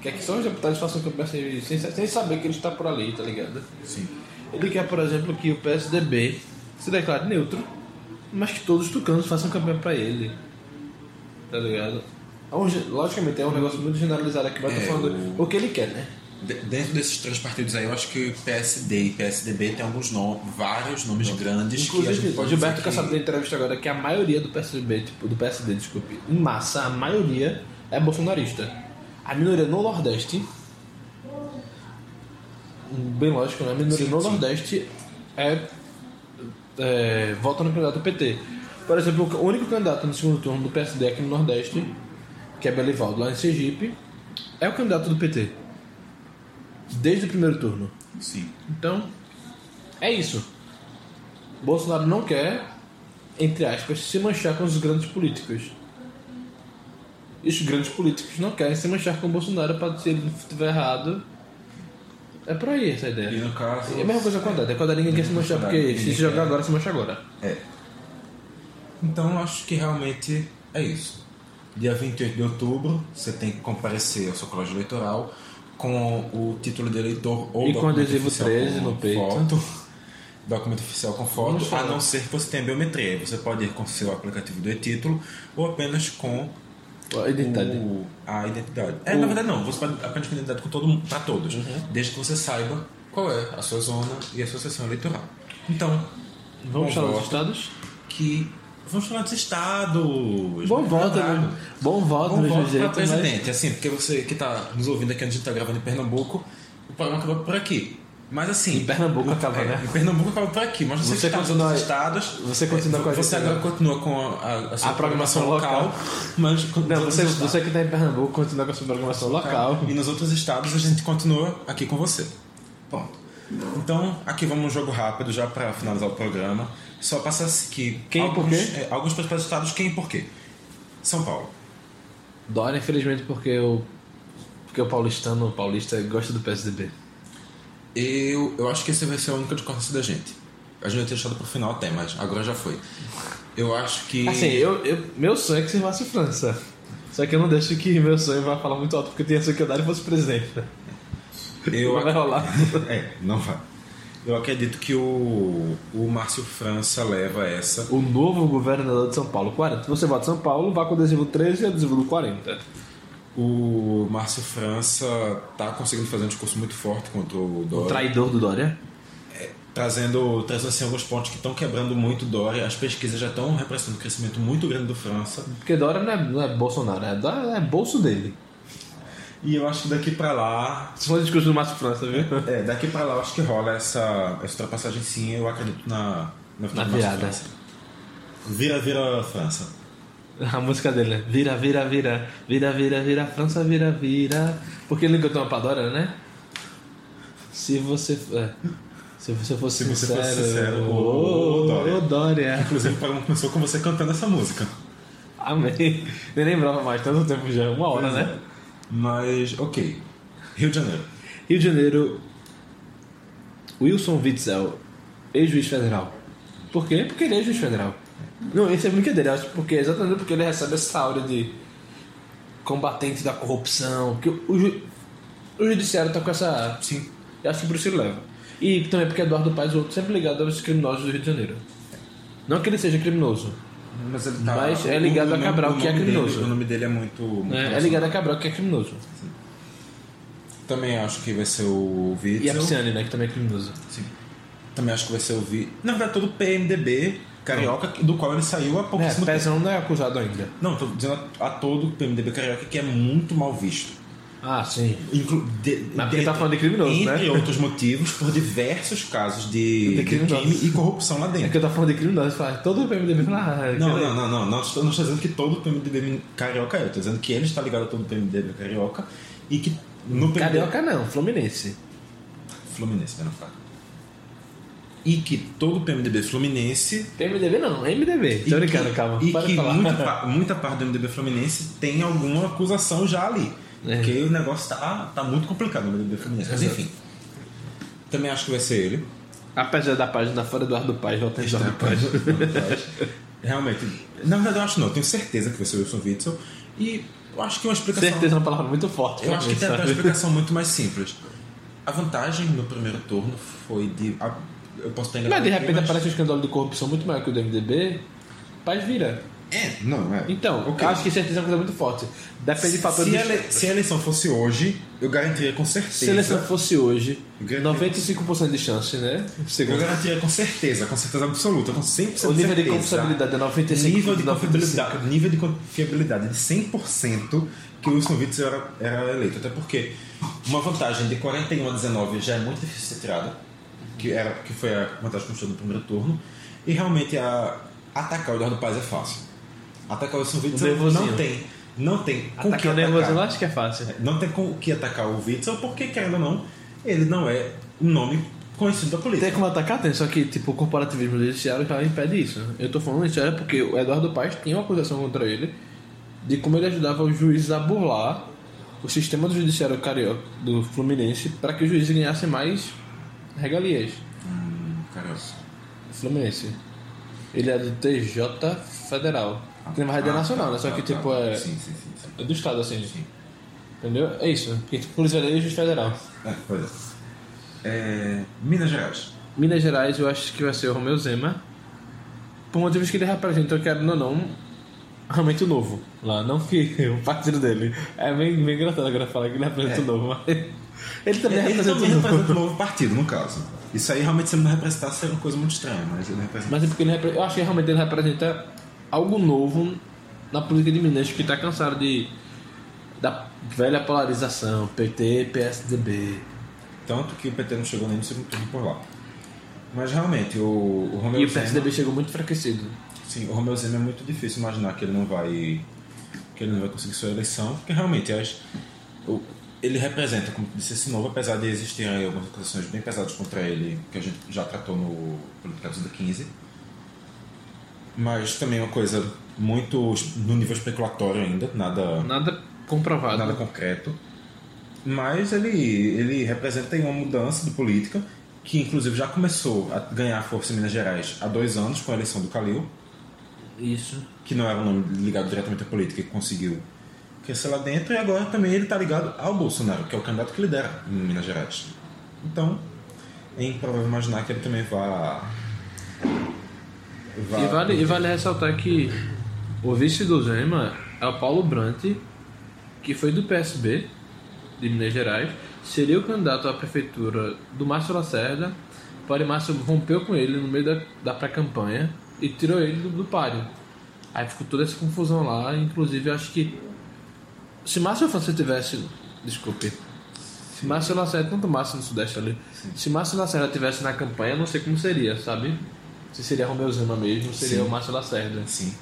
Quer que só os deputados façam campanha sem, sem, sem saber que ele está por ali, tá ligado? Sim. Ele quer, por exemplo, que o PSDB se declare neutro, mas que todos os tucanos façam campanha pra ele. Tá ligado? É logicamente, é um negócio muito generalizado aqui, mas É, tô falando o- o que ele quer, né? De- Dentro desses três partidos aí, eu acho que PSD e PSDB tem alguns nomes, vários nomes grandes que a Inclusive, gente pode Gilberto que- Kassab deu entrevista agora que a maioria do PSDB, tipo, do PSD, desculpe, em massa, a maioria é bolsonarista. A minoria no Nordeste, bem lógico, né? A minoria Sim, no sim. Nordeste é, é vota no candidato do PT. Por exemplo, o único candidato no segundo turno do PSD aqui no Nordeste, que é Belivaldo, lá em Sergipe, é o candidato do PT. Desde o primeiro turno. Sim. Então, é isso. Bolsonaro não quer, entre aspas, se manchar com os grandes políticos. E os grandes políticos não querem se manchar com o Bolsonaro para se ele estiver errado. É por aí essa E ideia. no caso. É a mesma coisa com a Haddad. É quando ninguém quer se manchar, porque se jogar agora, se mancha agora. É. Então, acho que realmente é isso. Dia 28 de outubro, você tem que comparecer ao seu colégio eleitoral com o título de eleitor ou E com documento adesivo oficial 13 com no peito. Foto, documento oficial com foto, a não ser que você tenha biometria. Você pode ir com o seu aplicativo do e-título ou apenas com A identidade. o- a identidade. É, O- Uhum. na verdade não, você pode apenas com identidade com todo mundo, para todos, desde que você saiba qual é a sua zona e a sua sessão eleitoral. Então, Vamos falar dos voto. estados? que vamos falar dos estados. Bom voto, Caralho. né? Bom voto, Bom do voto para jeito, mas... presidente, assim, porque você que está nos ouvindo aqui a gente está gravando em Pernambuco, o programa acaba por aqui. Mas assim. Em Pernambuco o- acaba, é, né? Em Pernambuco acaba por aqui, mas você, nos continua- estados. você continua é, com a Você agora agora. continua com a, a, sua A programação local. mas com- Não, você, você que está em Pernambuco continua com a sua programação local. e nos outros estados a gente continua aqui com você. Pronto. Então, aqui vamos um jogo rápido já para finalizar o programa. Só passa que Quem e por alguns, quê? é, alguns estados, quem e por quê? São Paulo. Dória, infelizmente, porque o, porque o paulistano, o paulista, gosta do PSDB. Eu, eu acho que esse vai ser a única discordância da gente. A gente ia ter deixado pro final até, mas agora já foi. Eu acho que. Assim, eu, eu, meu sonho é que você fosse França. Só que eu não deixo que meu sonho vá falar muito alto, porque tem essa que o Dário fosse presidente. né? eu, Não vai rolar. É, não vai. Eu acredito que o, o Márcio França leva essa. O novo governador de São Paulo, 40. Você vota São Paulo, vá com o adesivo 13 e adesivo do 40. O Márcio França tá conseguindo fazer um discurso muito forte contra o O Dória. traidor do Dória. Trazendo, trazendo assim, alguns pontos que estão quebrando muito o Dória. As pesquisas já estão representando um crescimento muito grande do França. Porque Dória não é, não é Bolsonaro, é, Dória é bolso dele. E eu acho que daqui pra lá Isso foi o discurso do Márcio França, viu? É, daqui pra lá eu acho que rola essa, essa ultrapassagem sim, eu acredito na, na, Na. França. Vira, vira França. A música dele é Vira, vira, vira, vira, vira, vira, França, vira, vira. Porque ele cantou uma pra Dória, né? Se você. É, se você fosse Se você sincero. fosse sincero, ô, ô, Dória. ô, Dória. Inclusive o programa começou com você cantando essa música. Amém. Nem lembrava mais, tanto tempo já, uma hora, Pois é. né? Mas, ok. Rio de Janeiro. Rio de Janeiro, Wilson Witzel ex-juiz federal. Por quê? Porque ele é juiz federal. Não, isso é brincadeira, acho porque exatamente porque ele recebe essa aura de combatente da corrupção, que o, ju- o judiciário tá com essa. Sim. Eu acho que por isso ele leva. E também porque Eduardo Paes, o outro, sempre ligado aos criminosos do Rio de Janeiro. Não que ele seja criminoso, Mas, ele Mas é ligado o a Cabral, o que é criminoso. Dele, o nome dele é muito. muito é relacionado. ligado a Cabral, que é criminoso. Também acho que vai ser o E a Witzel. Pisciani, né, que também é criminoso. Sim. Também acho que vai ser o Vi. Na verdade, todo o PMDB carioca, do qual ele saiu há É, pouquíssimo tempo. Pezão não é acusado ainda. Não, tô dizendo a, a todo o PMDB carioca que é muito mal visto. Ah, sim. Inclu de, Mas porque tá falando de criminoso, entre né? outros motivos, por diversos casos de, De de crime e corrupção lá É dentro. que eu tô falando de criminoso, fala, todo o PMDB fala, ah, Não, aquele- não, não, não, não, estou, não estou dizendo que todo o PMDB carioca é. Eu estou dizendo que ele está ligado a todo o PMDB carioca e que no PMDB Carioca não, Fluminense. Fluminense, não falar. E que todo o PMDB fluminense PMDB não, MDB. E Tô brincando, que, calma. E que muita, muita parte do MDB Fluminense tem alguma acusação já ali. É. Porque o negócio tá, tá muito complicado no MDB Fluminense. Mas enfim. Também acho que vai ser ele. Apesar da página fora Eduardo Paz, volta em Eduardo Paz. Realmente. Na verdade, eu acho não. Eu tenho certeza que vai ser o Wilson Witzel. E eu acho que uma explicação. Certeza é uma palavra muito forte. Eu acho que tem sabe? uma explicação muito mais simples. A vantagem no primeiro turno foi de. Eu posso enganado Mas de repente mas- aparece um escândalo de corrupção muito maior que o do MDB, Paz vira. É, não, é. Então, Ok. eu acho que certeza é uma coisa muito forte. Depende de fatores. se, ele- se a eleição fosse hoje, eu garantiria com certeza. Se a eleição fosse hoje, Grande- 95% de chance, né? Eu Segundo. garantiria com certeza, com certeza absoluta, com 100% O nível de confiabilidade é 95%. nível de 95%. confiabilidade, nível de confiabilidade de 100% que o Wilson Witzel era, era eleito. Até porque uma vantagem de 41 a 19 já é muito difícil de ser tirada, que, era, que foi a vantagem construída no primeiro turno. E realmente a, atacar o Eduardo Paz é fácil. Atacar o Wilson Witzel não tem. Não tem com que Atacar o nervoso acho que é fácil. Não tem com o que atacar o Witzel, porque, querendo ou não, ele não é um nome conhecido da política. Tem como atacar, tem, só que tipo, o corporativismo judiciário já impede isso. Eu tô falando isso é porque o Eduardo Paes tinha uma acusação contra ele de como ele ajudava os juízes a burlar o sistema do judiciário carioca do Fluminense para que os juízes ganhassem mais regalias. Hum, Fluminense. Ele é do TJ Federal. Tem uma rede Ah, nacional, tá, né? Só tá, que tá. tipo é, Sim, sim, sim. sim. é do estado assim. Sim. Entendeu? É isso. Porque tipo, Polícia Federal e Juiz Federal. É, pois é. É, Minas Gerais. Minas Gerais eu acho que vai ser o Romeu Zema. Por motivos que ele representa, querendo ou não, realmente o novo. Lá, não que o partido dele. É bem, bem engraçado agora falar que ele representa o novo, mas ele também Ele representa também o novo. representa um novo partido, no caso. Isso aí realmente se ele não representasse seria uma coisa muito estranha, mas ele representa. Mas é porque ele eu acho que realmente ele representa algo novo na política de Minas, que está cansado de da velha polarização, PT, PSDB. Tanto que o PT não chegou nem no segundo turno por lá. Mas realmente, o, o Romeu E o Zema- PSDB chegou muito enfraquecido. Sim, o Romeu Zema é muito difícil imaginar que ele não vai que ele não vai conseguir sua eleição, porque realmente as, o- ele representa, como disse, esse novo, apesar de existirem algumas acusações bem pesadas contra ele, que a gente já tratou no Politicados do 15. Mas também é uma coisa muito no nível especulatório ainda, nada, Nada comprovado. nada concreto. Mas ele, ele representa uma mudança de política que inclusive já começou a ganhar força em Minas Gerais há dois anos com a eleição do Calil Isso. que não era um nome ligado diretamente à política e conseguiu crescer lá dentro, e agora também ele está ligado ao Bolsonaro, que é o candidato que lidera em Minas Gerais. Então, é improvável imaginar que ele também vá. vá E vale, e vale ressaltar que o vice do Zema é o Paulo Brandt, que foi do PSB de Minas Gerais, seria o candidato à prefeitura do Márcio Lacerda, porém Márcio rompeu com ele no meio da, da pré-campanha e tirou ele do, do páreo. Aí ficou toda essa confusão lá, inclusive eu acho que se Márcio França tivesse. Desculpe. Se Márcio Lacerda, tanto Márcio no Sudeste ali, se Márcio Lacerda tivesse na campanha, eu não sei como seria, sabe? Se seria Romeu Zema mesmo, seria Sim. o Márcio Lacerda. Sim.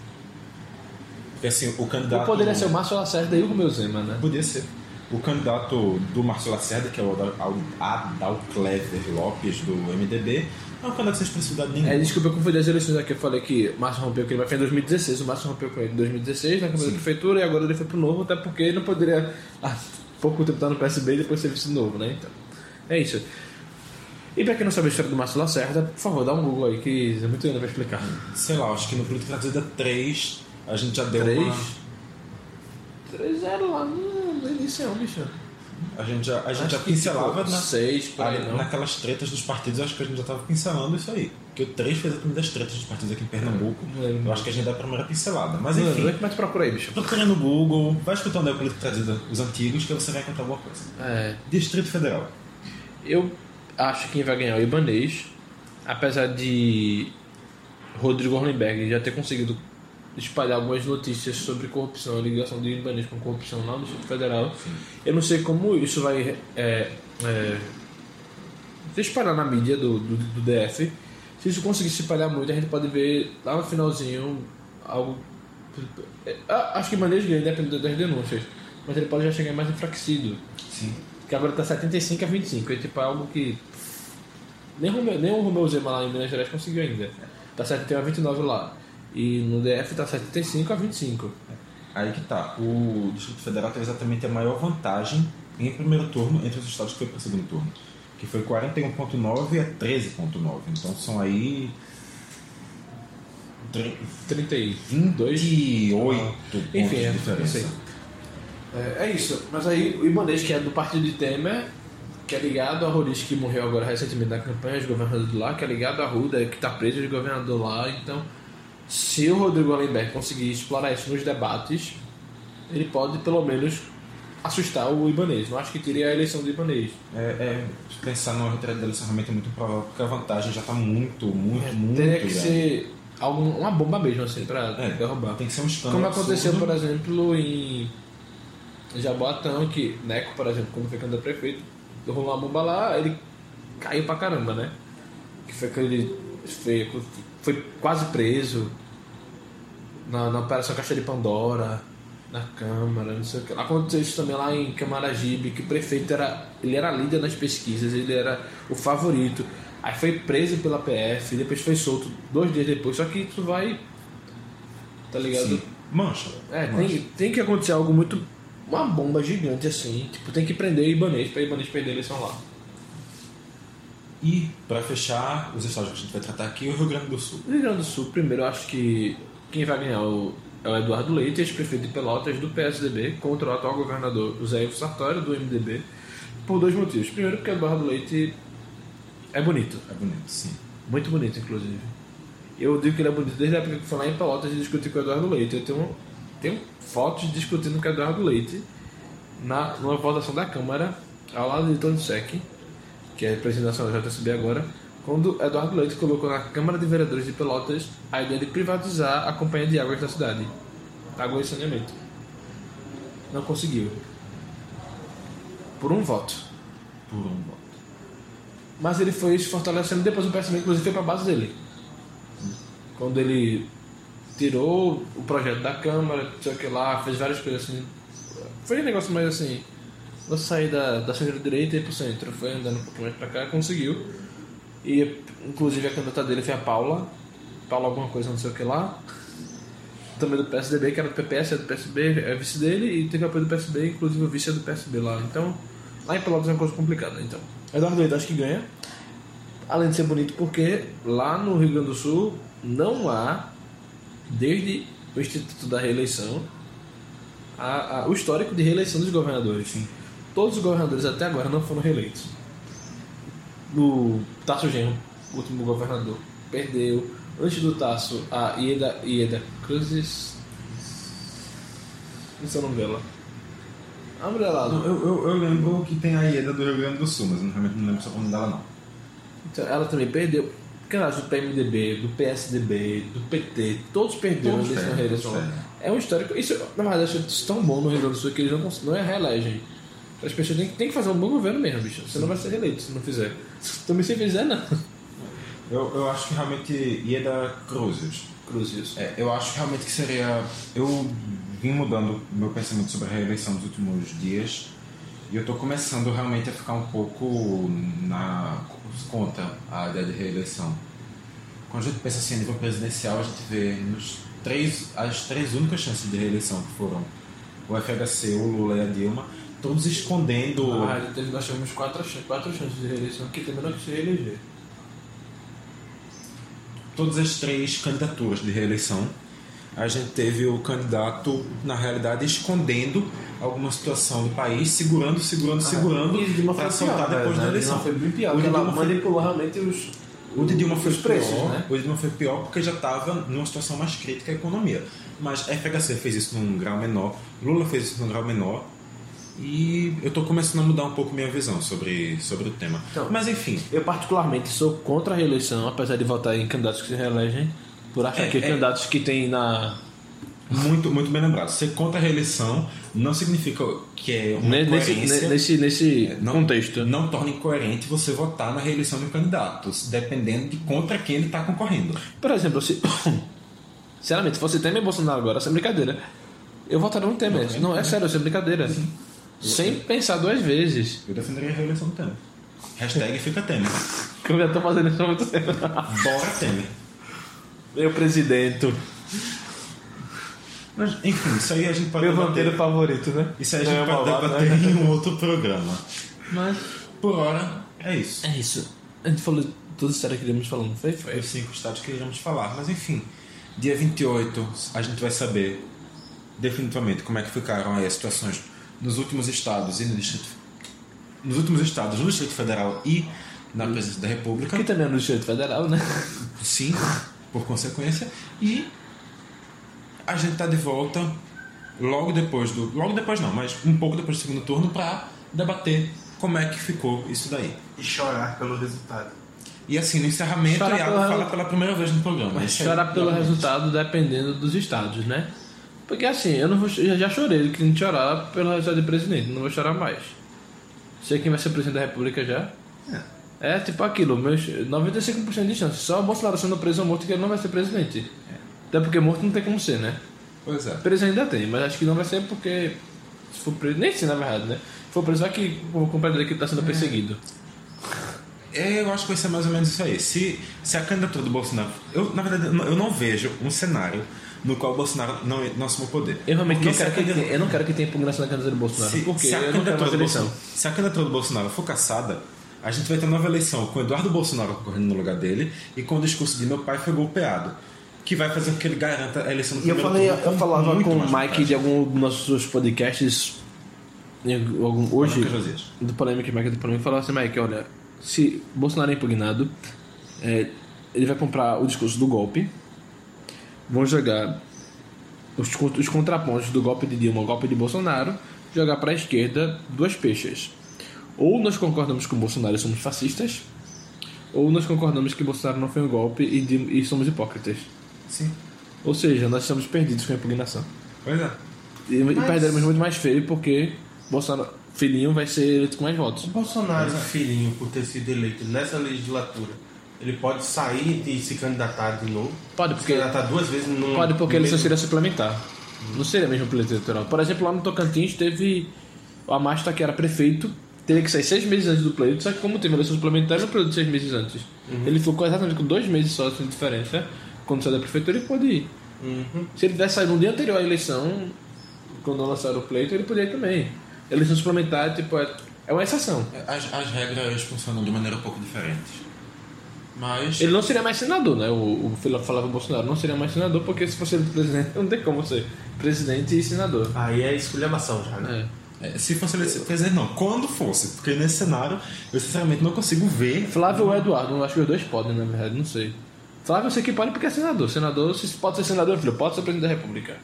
Porque assim, o candidato. Ou poderia ser o Márcio Lacerda e o Romeu Zema, né? Podia ser. O candidato do Márcio Lacerda, que é o Adal- Adalclever Lopes, do MDB, é um candidato sem expressividade nenhuma. É, desculpa, eu confundi as eleições aqui. Eu falei que o Márcio rompeu com ele, mas foi em 2016. O Márcio rompeu com ele em 2016 na Câmara da Prefeitura e agora ele foi pro novo, até porque ele não poderia há pouco tempo estar no PSB e depois ser vice novo, né? Então, é isso. E pra quem não sabe a história do Márcio Lacerda, por favor, dá um Google aí que é muito grande pra explicar. Sei lá, acho que no Política Traduzida 3 a gente já deu Três? uma... 3 era lá no, no início, bicho. A gente já, a gente Acho já pincelava na, seis, aí, naquelas tretas dos partidos, acho que a gente já tava pincelando isso aí. Porque o 3 fez a primeira das tretas dos partidos aqui em Pernambuco. Lembro. Eu acho que a gente dá a primeira pincelada. Mas enfim, é que procura aí, bicho. procura no Google, vai escutando aí o Política Traduzida, os antigos, que você vai encontrar alguma coisa. É, Distrito Federal. eu acho que quem vai ganhar é o Ibanês, apesar de Rodrigo Hornberg já ter conseguido espalhar algumas notícias sobre corrupção, a ligação de Ibanês com corrupção lá no Distrito Federal. Eu não sei como isso vai é, é, se espalhar na mídia do, do, do DF. Se isso conseguir se espalhar muito, a gente pode ver lá no finalzinho algo. é, Acho que Ibanês ganha, dependendo das denúncias, mas ele pode já chegar mais enfraquecido. Sim. Que agora tá 75 a 25. É tipo algo que. Nem, Romeu, nem o Romeu Zema lá em Minas Gerais conseguiu ainda. Tá 71 a 29 lá. E no DF tá 75 a 25. Aí que tá. O Distrito Federal tem exatamente a maior vantagem em primeiro turno entre os estados que foi para o segundo turno. Que foi 41,9 a 13,9. Então são aí. tre- 32. 28 pontos Enfim, de é, diferença. É, é isso. Mas aí o Ibanez, que é do partido de Temer, que é ligado a Roriz, que morreu agora recentemente na campanha de governador de lá, que é ligado a Ruda, que tá preso de governador lá. Então, se o Rodrigo Allenberg conseguir explorar isso nos debates, ele pode pelo menos assustar o Ibanez. Não acho que teria a eleição do Ibanez. É, é, pensar numa retirada da eleição realmente é muito provável, porque a vantagem já está muito, muito, muito É, Teria que grande. ser algum, uma bomba mesmo, assim, pra É, derrubar. Tem que ser um escândalo. Como aconteceu, absurdo. por exemplo, em Jaboatão, que Neco, por exemplo, quando foi candidato a prefeito, rolou uma bomba lá, ele caiu pra caramba, né? Que foi aquele. Foi, foi quase preso na, na Operação Caixa de Pandora, na Câmara, não sei o que. Aconteceu isso também lá em Camaragibe, que o prefeito era. Ele era líder nas pesquisas, ele era o favorito. Aí foi preso pela PF, depois foi solto dois dias depois, só que isso vai. Tá ligado? Sim. Mancha. É, Mancha. tem, tem que acontecer algo muito. Uma bomba gigante assim. Tipo, tem que prender o Ibanês pra Ibanês perder a eleição lá. E, para fechar, os estados que a gente vai tratar aqui, o Rio Grande do Sul. No Rio Grande do Sul, primeiro, eu acho que quem vai ganhar o- é o Eduardo Leite, ex-prefeito de Pelotas, do PSDB, contra o atual governador José Ivo Sartório, do MDB, por dois motivos. Primeiro, porque o Eduardo Leite é bonito. É bonito, sim. Muito bonito, inclusive. Eu digo que ele é bonito desde a época que foi lá em Pelotas e discuti com o Eduardo Leite. Eu tenho, tenho fotos discutindo com o Eduardo Leite na, numa votação da Câmara, ao lado de Tony Sec, que é presidente nacional da JSB agora, quando Eduardo Leite colocou na Câmara de Vereadores de Pelotas a ideia de privatizar a companhia de águas da cidade. Água e saneamento. Não conseguiu. Por um voto. Por um voto. Mas ele foi se fortalecendo depois o pensamento, inclusive, foi para base dele. Quando ele tirou o projeto da Câmara, sei o que lá, fez várias coisas assim. Foi um negócio mais assim. Vou sair da, da centro-direita e ir pro centro. Foi andando um pouquinho mais pra cá, conseguiu. E, inclusive, a candidata dele foi a Paula. Paula alguma coisa, não sei o que lá. Também do PSDB, que era do PPS, é do PSB, é vice dele. E teve apoio do PSB, inclusive o vice é do PSB lá. Então, lá em Pelotas é uma coisa complicada. Então, Eduardo Leite acho que ganha. Além de ser bonito, porque lá no Rio Grande do Sul não há, desde o Instituto da Reeleição, a- a- o histórico de reeleição dos governadores. Sim. Todos os governadores até agora não foram reeleitos. O Tasso Genro, último governador, perdeu. Antes do Tasso, a Ieda, Ieda Cruzes. Não sei o nome dela. A mulher lá, Não, eu, eu, eu lembro que tem a Ieda do Rio Grande do Sul, mas eu realmente não lembro o nome dela, não. Então, ela também perdeu. Candidatos do PMDB, do PSDB, do PT, todos perderam Todos nesse perdem. É um histórico. Isso, na verdade, isso tão bom no Rio Grande do Sul que eles não, não é reelegem. As pessoas têm, que- têm que fazer um bom governo mesmo, bicho. Você não vai ser reeleito se não fizer. Também se fizer, não. Eu, eu acho que realmente Ieda Cruzes. Cruzes. É, eu acho realmente que seria. Eu vim mudando meu pensamento sobre a reeleição nos últimos dias e eu estou começando realmente a ficar um pouco na contra a ideia de reeleição. Quando a gente pensa assim a nível presidencial, a gente vê nos três, as três únicas chances de reeleição que foram o FHC, o Lula e a Dilma, todos escondendo. Ah, teve, nós tivemos quatro, quatro chances de reeleição, que não quis se reeleger. todas as três candidaturas de reeleição, a gente teve o candidato, na realidade, escondendo alguma situação do país, segurando, segurando, segurando, E Dilma para foi soltar pior, depois né? da eleição. Foi bem pior, O porque de ela manipulou realmente os... O de Dilma foi os preços, pior, né? o de Dilma foi pior porque já estava numa situação mais crítica a economia. Mas a FHC fez isso num grau menor, Lula fez isso num grau menor, e eu estou começando a mudar um pouco minha visão sobre, sobre o tema. Então, Mas enfim, Eu particularmente sou contra a reeleição, apesar de votar em candidatos que se reelegem, por achar É, que é. candidatos que tem na... muito, muito bem lembrado. Ser contra a reeleição não significa que é uma ne- Nesse, coerência... nesse, nesse não, contexto. Não torna incoerente você votar na reeleição de um candidato, dependendo de contra quem ele está concorrendo. Por exemplo, se... Sinceramente, se fosse Temer Bolsonaro agora, sem brincadeira, eu votaria no Temer. Não, é sério, sem brincadeira. Sem pensar duas vezes. Eu defenderia a reeleição do Temer. Hashtag fica Temer. Que eu já tô fazendo isso há muito tempo. Bora Temer. Meu presidente. Mas, enfim, isso aí a gente pode Meu debater. vampiro favorito, né? Isso aí a gente é pode malvado, debater né? em um outro programa. Mas Por hora, é isso. é isso. A gente falou toda a história que queríamos falar, não foi? Foi os cinco estados que iremos falar. Mas enfim, dia 28 a gente vai saber definitivamente como é que ficaram aí as situações nos últimos estados e no Distrito nos últimos estados, no Distrito Federal e na Presidência da República. Que também é no Distrito Federal, né? Sim, por consequência. E a gente tá de volta logo depois do. Logo depois não, mas um pouco depois do segundo turno para debater como é que ficou isso daí. E chorar pelo resultado. E assim, no encerramento, Chorar Iago pelo fala pela primeira vez no programa. Isso aí, Chorar pelo logo resultado dependendo dos estados, né? Porque assim, eu não vou, eu já chorei querendo chorar pelo resultado de presidente, não vou chorar mais. Sei quem vai ser presidente da república já. É tipo aquilo, meus 95% de chance. Só o Bolsonaro sendo preso ou morto que ele não vai ser presidente. Até porque morto não tem como ser, né? Pois é. Preso ainda tem, mas acho que não vai ser porque se for preso, nem sim na verdade, né? Se for preso, vai que o companheiro que está sendo perseguido. É, Eu acho que vai ser mais ou menos isso aí. Se, se a candidatura do Bolsonaro. Eu, na verdade, eu não vejo um cenário no qual o Bolsonaro não, não assume o poder. Eu realmente não quero, que tenha, eu não quero que tenha impugnação na candidatura do Bolsonaro. Se, porque se a eu não quero candidatura mais do eleição. Bolsonaro, se a candidatura do Bolsonaro for caçada, a gente vai ter nova eleição com o Eduardo Bolsonaro concorrendo no lugar dele e com o discurso de meu pai foi golpeado. Que vai fazer com que ele garanta a eleição do E eu, primeiro falei, turno eu falava com o Mike de algum dos nossos podcasts algum- hoje, do Polêmica, Mike do Polêmica, falava assim, Mike, olha, se Bolsonaro é impugnado, é, ele vai comprar o discurso do golpe, vão jogar os, os contrapontos do golpe de Dilma ao golpe de Bolsonaro, jogar para a esquerda duas peixes. Ou nós concordamos com Bolsonaro e somos fascistas, ou nós concordamos que Bolsonaro não foi um golpe e, e somos hipócritas. Sim. Ou seja, nós estamos perdidos com a impugnação. Pois é. E, e perderemos muito mais feio porque Bolsonaro, filhinho, vai ser eleito com mais votos. O Bolsonaro, filhinho, por ter sido eleito nessa legislatura, ele pode sair e se candidatar de novo? Pode, Se porque, candidatar duas vezes no. pode porque no ele só mesmo- seria suplementar. Não seria mesmo pleito eleitoral. Por exemplo, lá no Tocantins teve o Amasta, que era prefeito, teria que sair seis meses antes do pleito, só que como teve eleição suplementar, ele não pleito seis meses antes. Ele ficou exatamente com dois meses só de diferença. Quando saiu da prefeitura, ele pôde ir. Uhum. Se ele tivesse saído no dia anterior à eleição, quando lançaram o pleito, ele poderia ir também. Eleição suplementar, tipo, é, é uma exceção. As, as regras funcionam de maneira um pouco diferente. Mas. Ele não seria mais senador, né? O, o falava o Bolsonaro não seria mais senador, porque se fosse ele presidente, não tem como ser presidente e senador. Aí é esculhambação já, né? É. é, Se fosse ele presidente, não. Quando fosse. Porque nesse cenário, eu sinceramente não consigo ver. Flávio ou Eduardo, acho que os dois podem, na verdade, não sei. Flávio eu sei que pode porque é senador. Senador, se pode ser senador, filho, pode ser presidente da república.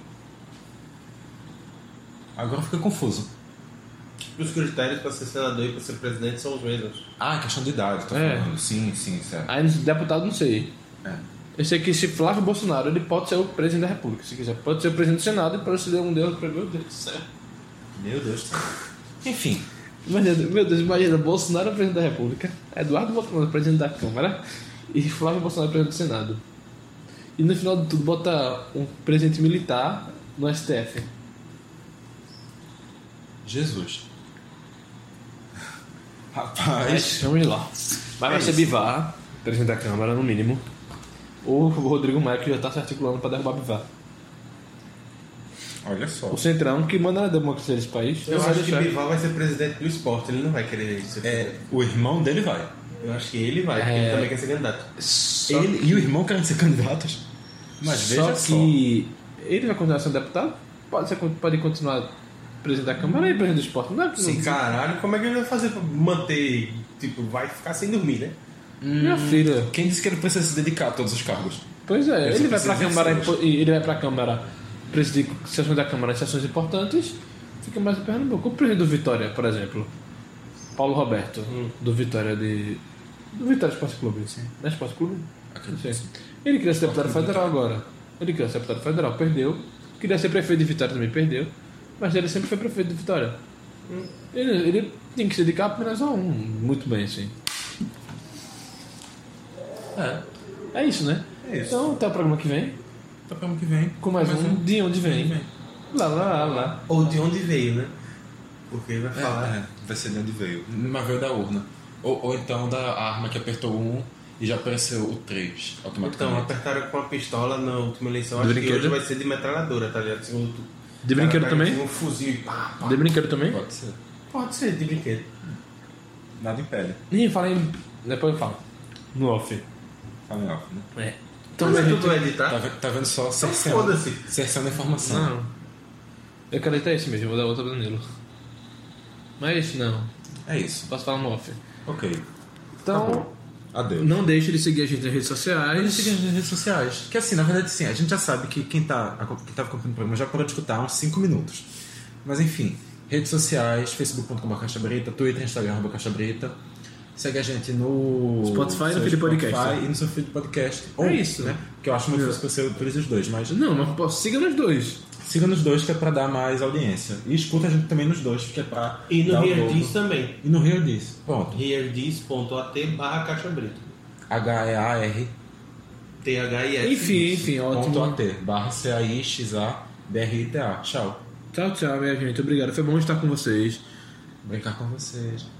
Agora fica confuso. Os critérios para ser senador e para ser presidente são os mesmos. Ah, questão de idade, tô É. falando. Sim, sim, certo. Aí deputado não sei. É. Eu sei que se Flávio Bolsonaro, ele pode ser o presidente da república, se quiser. Pode ser o presidente do senado e pode ser um deles, meu Deus do céu. Meu Deus do céu. Enfim, Imagina, meu Deus, imagina, Bolsonaro é presidente da República, Eduardo Bolsonaro é presidente da Câmara e Flávio Bolsonaro é presidente do Senado. E no final de tudo bota um presidente militar no STF. Jesus. Rapaz. vamos lá. Mas vai É ser. Bivar, presidente da Câmara, no mínimo. Ou o Rodrigo Maia, que já está se articulando para derrubar Bivar. Olha só. O Centrão, que manda na democracia desse país, Eu acho que deixar. Bival vai ser presidente do esporte, ele não vai querer isso. É, o irmão dele vai. Eu acho que ele vai, porque É. ele também quer ser candidato. Só ele e o irmão querem ser candidatos. Mas só veja que ele vai continuar sendo deputado? Pode, ser, pode continuar presidente da Câmara e presidente do esporte. Não é Sim, caralho, como é que ele vai fazer pra manter. Tipo, vai ficar sem dormir, né? Minha filha. Quem disse que ele precisa se dedicar a todos os cargos? Pois é, Ele vai pra precisa Câmara e ele vai pra Câmara presidir sessões da Câmara em sessões importantes, fica mais em Pernambuco. O presidente do Vitória, por exemplo, Paulo Roberto, do Vitória de. Do Vitória Esporte Clube. Sim. Não é Esporte Clube? Acredito Não sei. Ele queria ser deputado federal agora. Ele queria ser deputado federal, perdeu. Queria ser prefeito de Vitória também, perdeu. Mas ele sempre foi prefeito de Vitória. Ele, ele tem que se dedicar apenas a um. Muito bem, assim. É. É isso, né? É isso. Então, até o programa que vem. Tá para ano que vem. Com mais um De Onde Vem. Lá, lá, lá, lá. Ou de onde veio, né? Porque vai É, falar. é, vai ser de onde veio. Mas veio da urna. Ou, ou então da arma que apertou um e já apareceu o 3 Então, automaticamente. apertaram com a pistola na última eleição. Acho que hoje vai ser de metralhadora, tá ligado? Segundo tu. De brinquedo também? Um fuzil e pá, pá. De brinquedo também? Pode ser. Pode ser de brinquedo. Nada impede. Ih, fala em. Depois eu falo. No off. Fala em off, né? É. Então, mas a tu vai editar? Tá, tá vendo só Então cerceando, foda-se. cerceando a informação. Não. Eu quero editar esse mesmo, eu vou dar outra pro Danilo. Mas não. É isso. Posso falar no off. Ok. Então, Adeus. não deixe de seguir a gente nas redes sociais. siga nas redes sociais. Que assim, na verdade, sim, a gente já sabe que quem tá, quem tava acompanhando o programa já parou de escutar há uns 5 minutos. Mas enfim, redes sociais, facebook.com.br Caixa Brita, Twitter, Instagram, Caixa Brita. Segue a gente no Spotify e no seu feed podcast, Spotify né? e no seu feed podcast. É isso, né? Porque eu acho muito difícil que você utilize os dois, mas Não, mas pô, siga nos dois. Siga nos dois que é pra dar mais audiência. E escuta a gente também nos dois, que é pra. E no dar o Here dobro. This também. E no Here This. Pronto. HereThis.at barra caixa brita. H-E-A-R T-H-I-S. Enfim, enfim, ponto ótimo. A-T barra C-A-I-X-A-B-R-I-T-A. Tchau. Tchau, tchau, minha gente. Obrigado. Foi bom estar com vocês. Brincar com vocês.